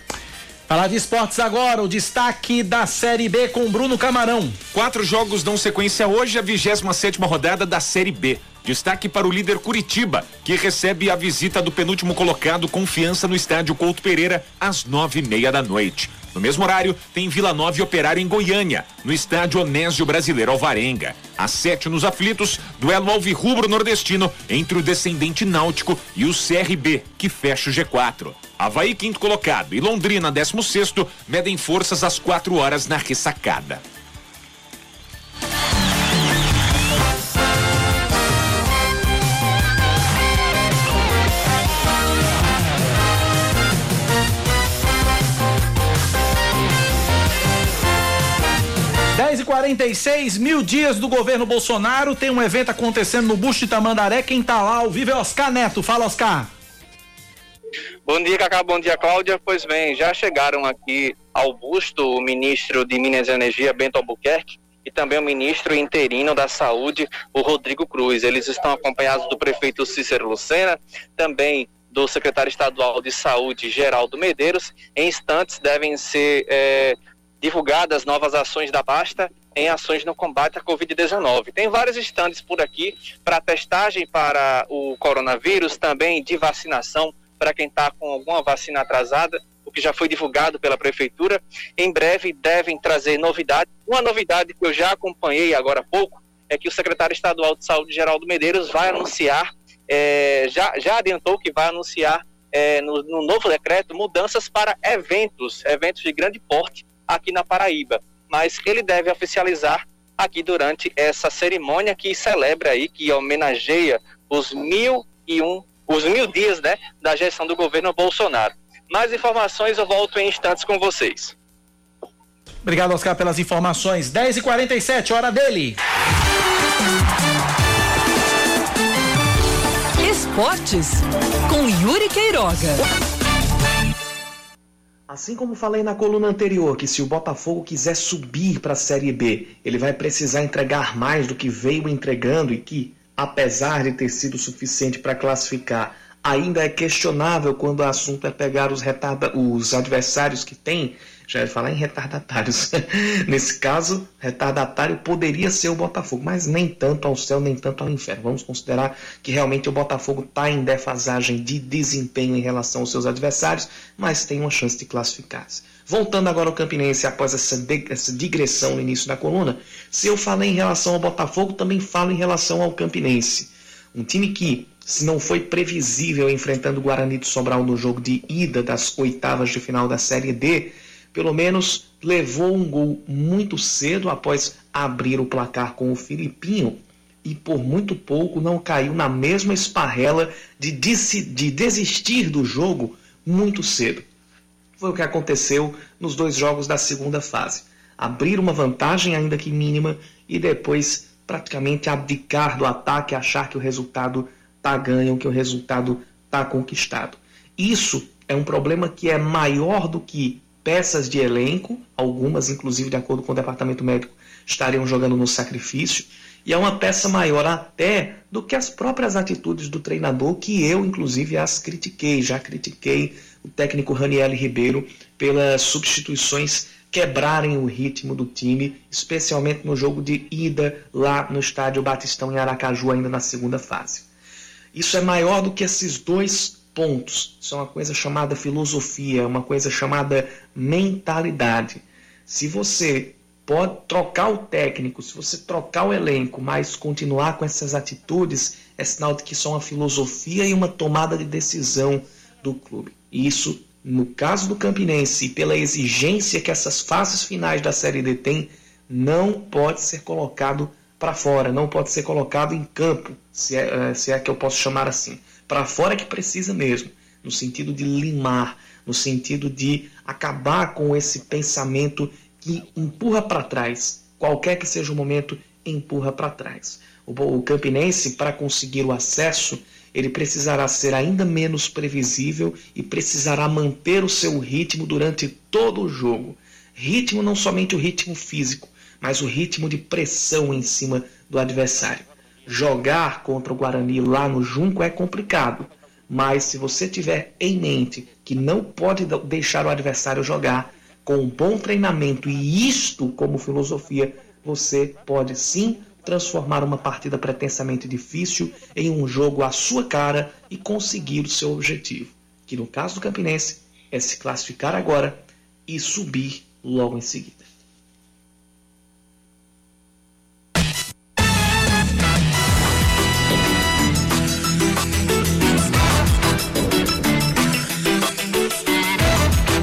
Falar de esportes agora, o destaque da Série B com Bruno Camarão. Quatro jogos dão sequência hoje à 27 sétima rodada da Série B. Destaque para o líder Curitiba, que recebe a visita do penúltimo colocado Confiança no estádio Couto Pereira às nove e meia da noite. No mesmo horário, tem Vila Nova e Operário em Goiânia, no estádio Onésio Brasileiro Alvarenga. Às sete nos aflitos, duelo alvirrubro nordestino entre o descendente náutico e o CRB, que fecha o G4. Havaí, quinto colocado, e Londrina, décimo sexto, medem forças às quatro horas na ressacada. 46 mil dias do governo Bolsonaro. Tem um evento acontecendo no Busto Tamandaré. Quem tá lá ao vivo é Oscar Neto. Fala, Oscar. Bom dia, Cacá. Bom dia, Cláudia. Pois bem, já chegaram aqui ao busto o ministro de Minas e Energia, Bento Albuquerque, e também o ministro interino da Saúde, o Rodrigo Cruz. Eles estão acompanhados do prefeito Cícero Lucena, também do secretário estadual de Saúde, Geraldo Medeiros. Em instantes devem ser é, divulgadas novas ações da pasta em ações no combate à Covid-19. Tem vários estandes por aqui para testagem para o coronavírus, também de vacinação para quem está com alguma vacina atrasada, o que já foi divulgado pela prefeitura. Em breve devem trazer novidade. Uma novidade que eu já acompanhei agora há pouco é que o secretário estadual de saúde, Geraldo Medeiros, vai anunciar, é, já, já adiantou que vai anunciar é, no, no novo decreto mudanças para eventos, eventos de grande porte aqui na Paraíba. Mas ele deve oficializar aqui durante essa cerimônia que celebra aí, que homenageia os mil e um, os mil dias, né, da gestão do governo Bolsonaro. Mais informações eu volto em instantes com vocês. Obrigado, Oscar, pelas informações. 10 e 47 hora dele. Esportes com Yuri Queiroga. Assim como falei na coluna anterior que se o Botafogo quiser subir para a Série B, ele vai precisar entregar mais do que veio entregando e que, apesar de ter sido suficiente para classificar, ainda é questionável quando o assunto é pegar os, retarda os adversários que tem já ia falar em retardatários. Nesse caso, retardatário poderia ser o Botafogo, mas nem tanto ao céu, nem tanto ao inferno. Vamos considerar que realmente o Botafogo está em defasagem de desempenho em relação aos seus adversários, mas tem uma chance de classificar-se. Voltando agora ao Campinense, após essa, essa digressão no início da coluna, se eu falei em relação ao Botafogo, também falo em relação ao Campinense. Um time que, se não foi previsível enfrentando o Guarani de Sobral no jogo de ida das oitavas de final da Série D, pelo menos levou um gol muito cedo após abrir o placar com o Filipinho e por muito pouco não caiu na mesma esparrela de, de desistir do jogo muito cedo. Foi o que aconteceu nos dois jogos da segunda fase. Abrir uma vantagem, ainda que mínima, e depois praticamente abdicar do ataque, achar que o resultado está ganho, que o resultado está conquistado. Isso é um problema que é maior do que peças de elenco, algumas, inclusive, de acordo com o departamento médico, estariam jogando no sacrifício, e é uma peça maior até do que as próprias atitudes do treinador, que eu, inclusive, as critiquei. Já critiquei o técnico Raniel Ribeiro pelas substituições quebrarem o ritmo do time, especialmente no jogo de ida lá no estádio Batistão em Aracaju, ainda na segunda fase. Isso é maior do que esses dois pontos. Isso é uma coisa chamada filosofia, uma coisa chamada mentalidade. Se você pode trocar o técnico, se você trocar o elenco, mas continuar com essas atitudes, é sinal de que isso é uma filosofia e uma tomada de decisão do clube. E isso, no caso do Campinense, pela exigência que essas fases finais da Série D têm, não pode ser colocado para fora, não pode ser colocado em campo, se é, eh, se é que eu posso chamar assim para fora que precisa mesmo, no sentido de limar, no sentido de acabar com esse pensamento que empurra para trás, qualquer que seja o momento, empurra para trás. O, o Campinense, para conseguir o acesso, ele precisará ser ainda menos previsível e precisará manter o seu ritmo durante todo o jogo. Ritmo não somente o ritmo físico, mas o ritmo de pressão em cima do adversário jogar contra o Guarani lá no Junco é complicado. Mas se você tiver em mente que não pode deixar o adversário jogar com um bom treinamento e isto como filosofia, você pode sim transformar uma partida pretensamente difícil em um jogo à sua cara e conseguir o seu objetivo, que no caso do Campinense é se classificar agora e subir logo em seguida.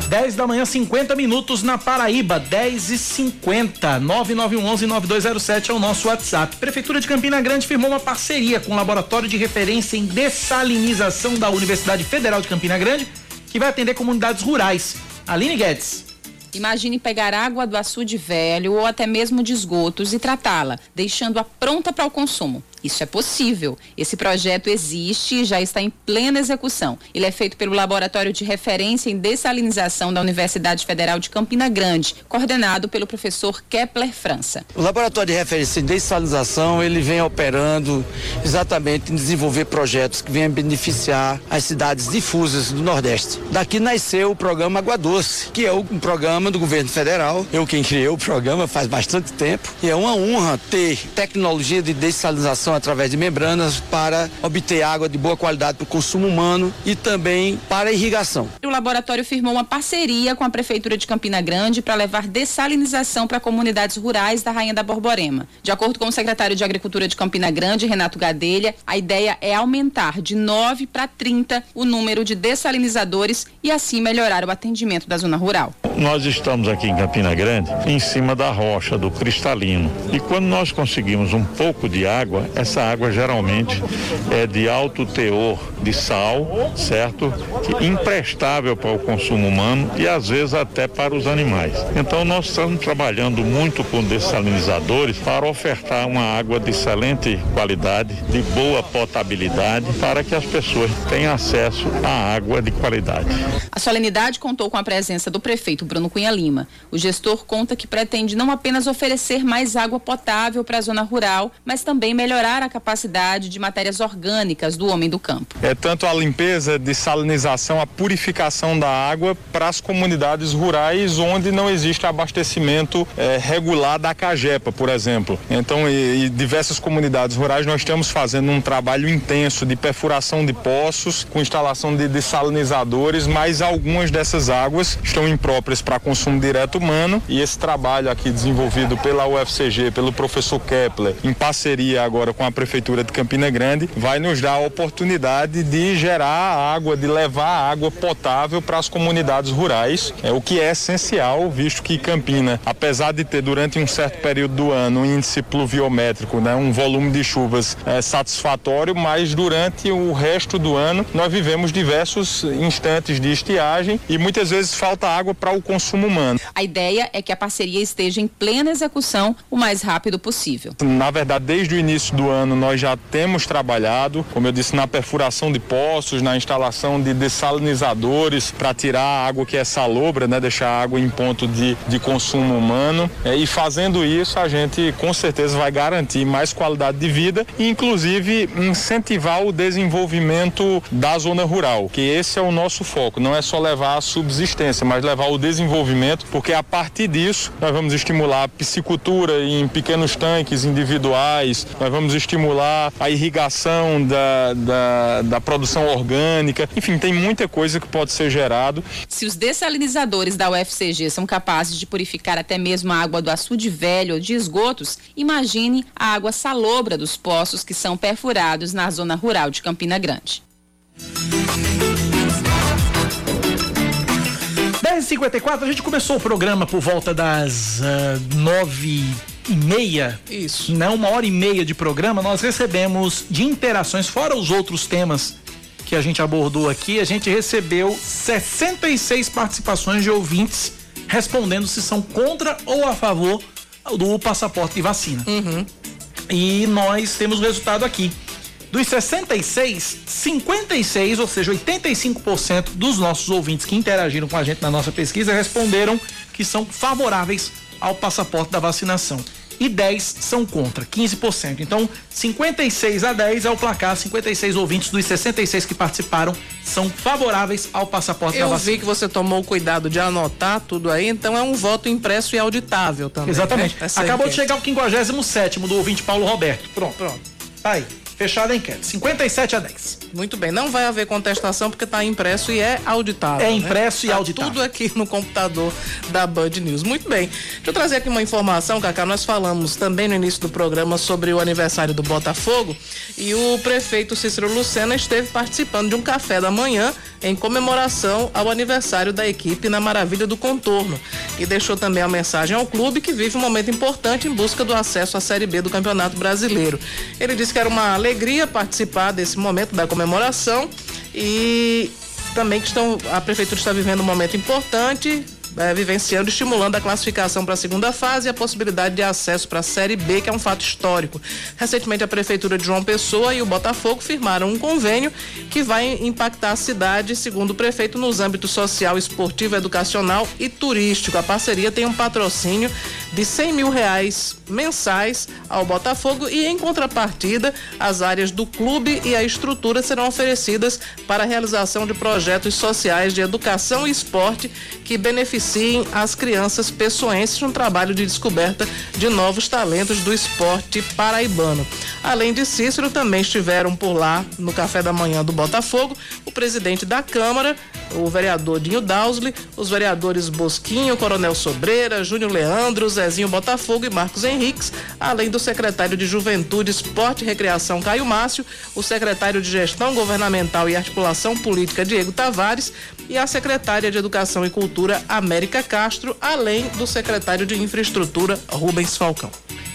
10 da manhã, 50 minutos na Paraíba, 10 e 50 9911-9207 é o nosso WhatsApp. Prefeitura de Campina Grande firmou uma parceria com o Laboratório de Referência em Dessalinização da Universidade Federal de Campina Grande, que vai atender comunidades rurais. Aline Guedes. Imagine pegar água do açude velho ou até mesmo de esgotos e tratá-la, deixando-a pronta para o consumo. Isso é possível. Esse projeto existe e já está em plena execução. Ele é feito pelo Laboratório de Referência em Dessalinização da Universidade Federal de Campina Grande, coordenado pelo professor Kepler França. O Laboratório de Referência em Dessalinização, ele vem operando exatamente em desenvolver projetos que venham beneficiar as cidades difusas do Nordeste. Daqui nasceu o programa Água Doce, que é um programa do governo federal. Eu quem criei o programa faz bastante tempo e é uma honra ter tecnologia de dessalinização através de membranas para obter água de boa qualidade para o consumo humano e também para a irrigação. O laboratório firmou uma parceria com a Prefeitura de Campina Grande para levar dessalinização para comunidades rurais da Rainha da Borborema. De acordo com o secretário de Agricultura de Campina Grande, Renato Gadelha, a ideia é aumentar de 9 para 30 o número de dessalinizadores e assim melhorar o atendimento da zona rural. Nós estamos aqui em Campina Grande, em cima da rocha, do cristalino. E quando nós conseguimos um pouco de água, essa água geralmente é de alto teor de sal, certo? Que imprestável para o consumo humano e às vezes até para os animais. Então nós estamos trabalhando muito com dessalinizadores para ofertar uma água de excelente qualidade, de boa potabilidade, para que as pessoas tenham acesso à água de qualidade. A solenidade contou com a presença do prefeito Bruno Cunha Lima. O gestor conta que pretende não apenas oferecer mais água potável para a zona rural, mas também melhorar a capacidade de matérias orgânicas do homem do campo. É tanto a limpeza, dessalinização, a purificação da água para as comunidades rurais onde não existe abastecimento é, regular da Cagepa, por exemplo. Então, e, e diversas comunidades rurais nós estamos fazendo um trabalho intenso de perfuração de poços, com instalação de dessalinizadores, mas algumas dessas águas estão impróprias para consumo direto humano e esse trabalho aqui desenvolvido pela UFCG, pelo professor Kepler, em parceria agora com a Prefeitura de Campina Grande, vai nos dar a oportunidade de gerar água, de levar água potável para as comunidades rurais, é o que é essencial, visto que Campina, apesar de ter durante um certo período do ano um índice pluviométrico, né, um volume de chuvas é, satisfatório, mas durante o resto do ano nós vivemos diversos instantes de estiagem e muitas vezes falta água para o consumo humano. A ideia é que a parceria esteja em plena execução o mais rápido possível. Na verdade, desde o início do ano nós já temos trabalhado, como eu disse, na perfuração de poços, na instalação de dessalinizadores para tirar a água que é salobra, né, deixar a água em ponto de, de consumo humano. É, e fazendo isso, a gente com certeza vai garantir mais qualidade de vida e, inclusive, incentivar o desenvolvimento da zona rural, que esse é o nosso foco. Não é só levar a subsistência, mas levar o desenvolvimento, porque a partir disso nós vamos estimular a piscicultura em pequenos tanques individuais, nós vamos estimular a irrigação da, da, da produção orgânica. Enfim, tem muita coisa que pode ser gerado. Se os dessalinizadores da UFCG são capazes de purificar até mesmo a água do açude velho ou de esgotos, imagine a água salobra dos poços que são perfurados na zona rural de Campina Grande. 10h54, a gente começou o programa por volta das uh, nove e meia. Isso. Né, uma hora e meia de programa, nós recebemos de interações, fora os outros temas que a gente abordou aqui, a gente recebeu 66 participações de ouvintes respondendo se são contra ou a favor do passaporte de vacina. Uhum. E nós temos o resultado aqui. Dos 66, 56, ou seja, 85% dos nossos ouvintes que interagiram com a gente na nossa pesquisa responderam que são favoráveis ao passaporte da vacinação. E 10 são contra, 15%. Então, 56 a 10 é o placar, 56 ouvintes dos 66 que participaram são favoráveis ao passaporte Eu da vacina. vi que você tomou o cuidado de anotar tudo aí, então é um voto impresso e auditável também. Exatamente. né? Acabou de enquete. chegar o 57 do ouvinte Paulo Roberto. Pronto. Pronto. Tá aí. Fechada a enquete. 57 a 10. Muito bem, não vai haver contestação porque está impresso e é auditável. É né? impresso e Tá auditável. Tudo aqui no computador da Band News. Muito bem. Deixa eu trazer aqui uma informação, Cacá. Nós falamos também no início do programa sobre o aniversário do Botafogo e o prefeito Cícero Lucena esteve participando de um café da manhã em comemoração ao aniversário da equipe na Maravilha do Contorno. E deixou também a mensagem ao clube que vive um momento importante em busca do acesso à Série B do Campeonato Brasileiro. Ele disse que era uma alegria participar desse momento da comemoração e também que estão, a prefeitura está vivendo um momento importante, eh, vivenciando, estimulando a classificação para a segunda fase e a possibilidade de acesso para a Série B, que é um fato histórico. Recentemente, a prefeitura de João Pessoa e o Botafogo firmaram um convênio que vai impactar a cidade, segundo o prefeito, nos âmbitos social, esportivo, educacional e turístico. A parceria tem um patrocínio de 100 mil reais mensais ao Botafogo e, em contrapartida, as áreas do clube e a estrutura serão oferecidas para a realização de projetos sociais de educação e esporte que beneficiem as crianças pessoenses no trabalho de descoberta de novos talentos do esporte paraibano. Além de Cícero, também estiveram por lá no café da manhã do Botafogo o presidente da Câmara, o vereador Dinho Dausley, os vereadores Bosquinho, Coronel Sobreira, Júnior Leandro, Zezinho Botafogo e Marcos Henriques, além do secretário de Juventude, Esporte e Recreação Caio Márcio, o secretário de Gestão Governamental e Articulação Política Diego Tavares e a secretária de Educação e Cultura América Castro, além do secretário de Infraestrutura Rubens Falcão.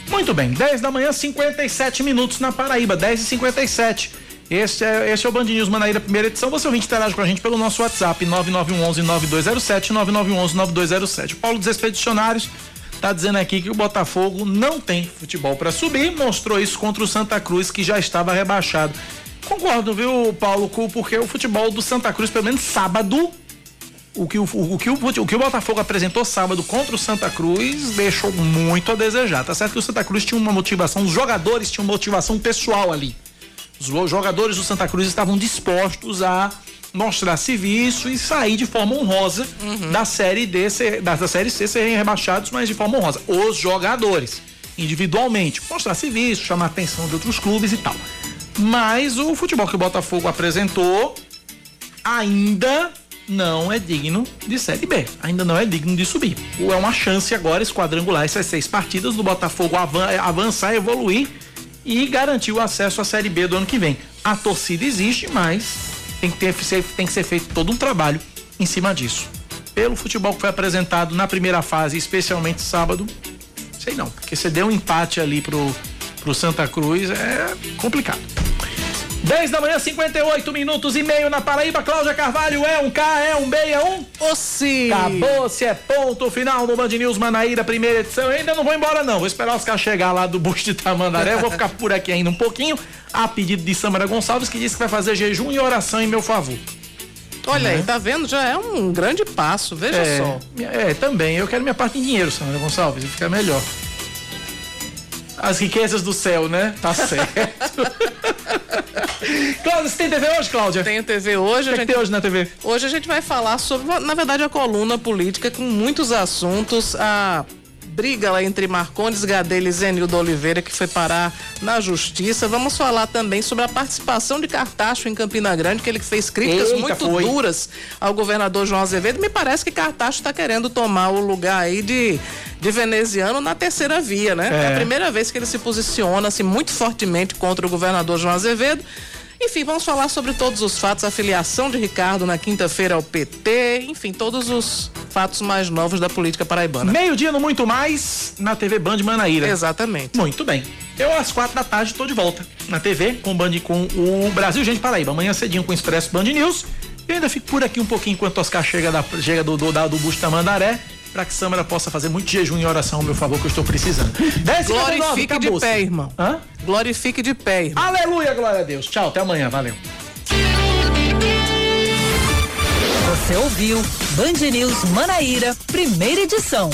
Muito bem, 10 da manhã, 57 minutos na Paraíba, 10 e 57 Este é, este é o Band News Manaíra, primeira edição. Você ouvinte interage com a gente pelo nosso WhatsApp, 9911-9207, 9911-9207. O Paulo dos Expedicionários tá dizendo aqui que o Botafogo não tem futebol para subir, mostrou isso contra o Santa Cruz, que já estava rebaixado. Concordo, viu, Paulo, porque o futebol do Santa Cruz, pelo menos sábado, o que o, o, que o, o que o Botafogo apresentou sábado contra o Santa Cruz deixou muito a desejar. Tá certo que o Santa Cruz tinha uma motivação, os jogadores tinham motivação pessoal ali. Os jogadores do Santa Cruz estavam dispostos a mostrar serviço e sair de forma honrosa da série D, ser- da, da série C serem rebaixados, mas de forma honrosa. Os jogadores, individualmente, mostrar serviço, chamar a atenção de outros clubes e tal. Mas o futebol que o Botafogo apresentou ainda não é digno de Série B. Ainda não é digno de subir. É uma chance agora esse quadrangular, essas seis partidas do Botafogo avan- avançar, evoluir e garantir o acesso à Série B do ano que vem. A torcida existe, mas tem que, ter, tem que ser feito todo um trabalho em cima disso. Pelo futebol que foi apresentado na primeira fase, especialmente sábado, sei não, porque você deu um empate ali pro, pro Santa Cruz, é complicado. 10 da manhã, 58 minutos e meio na Paraíba. Cláudia Carvalho é um K, é um B, é um. Ossi! Acabou-se, é ponto final no Band News Manaíra, primeira edição. Eu ainda não vou embora, não. Vou esperar os caras chegar lá do Busto de Tamandaré. Eu vou ficar por aqui ainda um pouquinho. A pedido de Samara Gonçalves, que disse que vai fazer jejum e oração em meu favor. Olha aí, tá vendo? Já é um grande passo, veja é, só. É, também. Eu quero minha parte em dinheiro, Samara Gonçalves. Fica melhor. As riquezas do céu, né? Tá certo. Cláudia, você tem TV hoje, Cláudia? Tenho TV hoje. O que, é que tem hoje na TV? Hoje a gente vai falar sobre, na verdade, a coluna política com muitos assuntos. A briga lá entre Marcondes Gadelha e Zenildo Oliveira, que foi parar na justiça. Vamos falar também sobre a participação de Cartacho em Campina Grande, que ele fez críticas Eita, muito foi. duras ao governador João Azevedo. Me parece que Cartacho está querendo tomar o lugar aí de, de veneziano na terceira via, né? É. É a primeira vez que ele se posiciona assim, muito fortemente contra o governador João Azevedo. Enfim, vamos falar sobre todos os fatos, a filiação de Ricardo na quinta-feira ao PT, enfim, todos os fatos mais novos da política paraibana. Meio-dia no Muito Mais, na TV Band Manaíra. Exatamente. Muito bem. Eu, às quatro da tarde, estou de volta na TV com, o Band, com o Brasil Gente Paraíba. Amanhã cedinho com o Expresso Band News. E ainda fico por aqui um pouquinho enquanto Oscar chega, da, chega do, do, da- do Busto Tamandaré. Para que Samara possa fazer muito jejum e oração ao meu favor, que eu estou precisando. 10 Glorifique de pé, irmão. Hã? Glorifique de pé, irmão. Aleluia, glória a Deus. Tchau, até amanhã. Valeu. Você ouviu Band News Manaíra, primeira edição.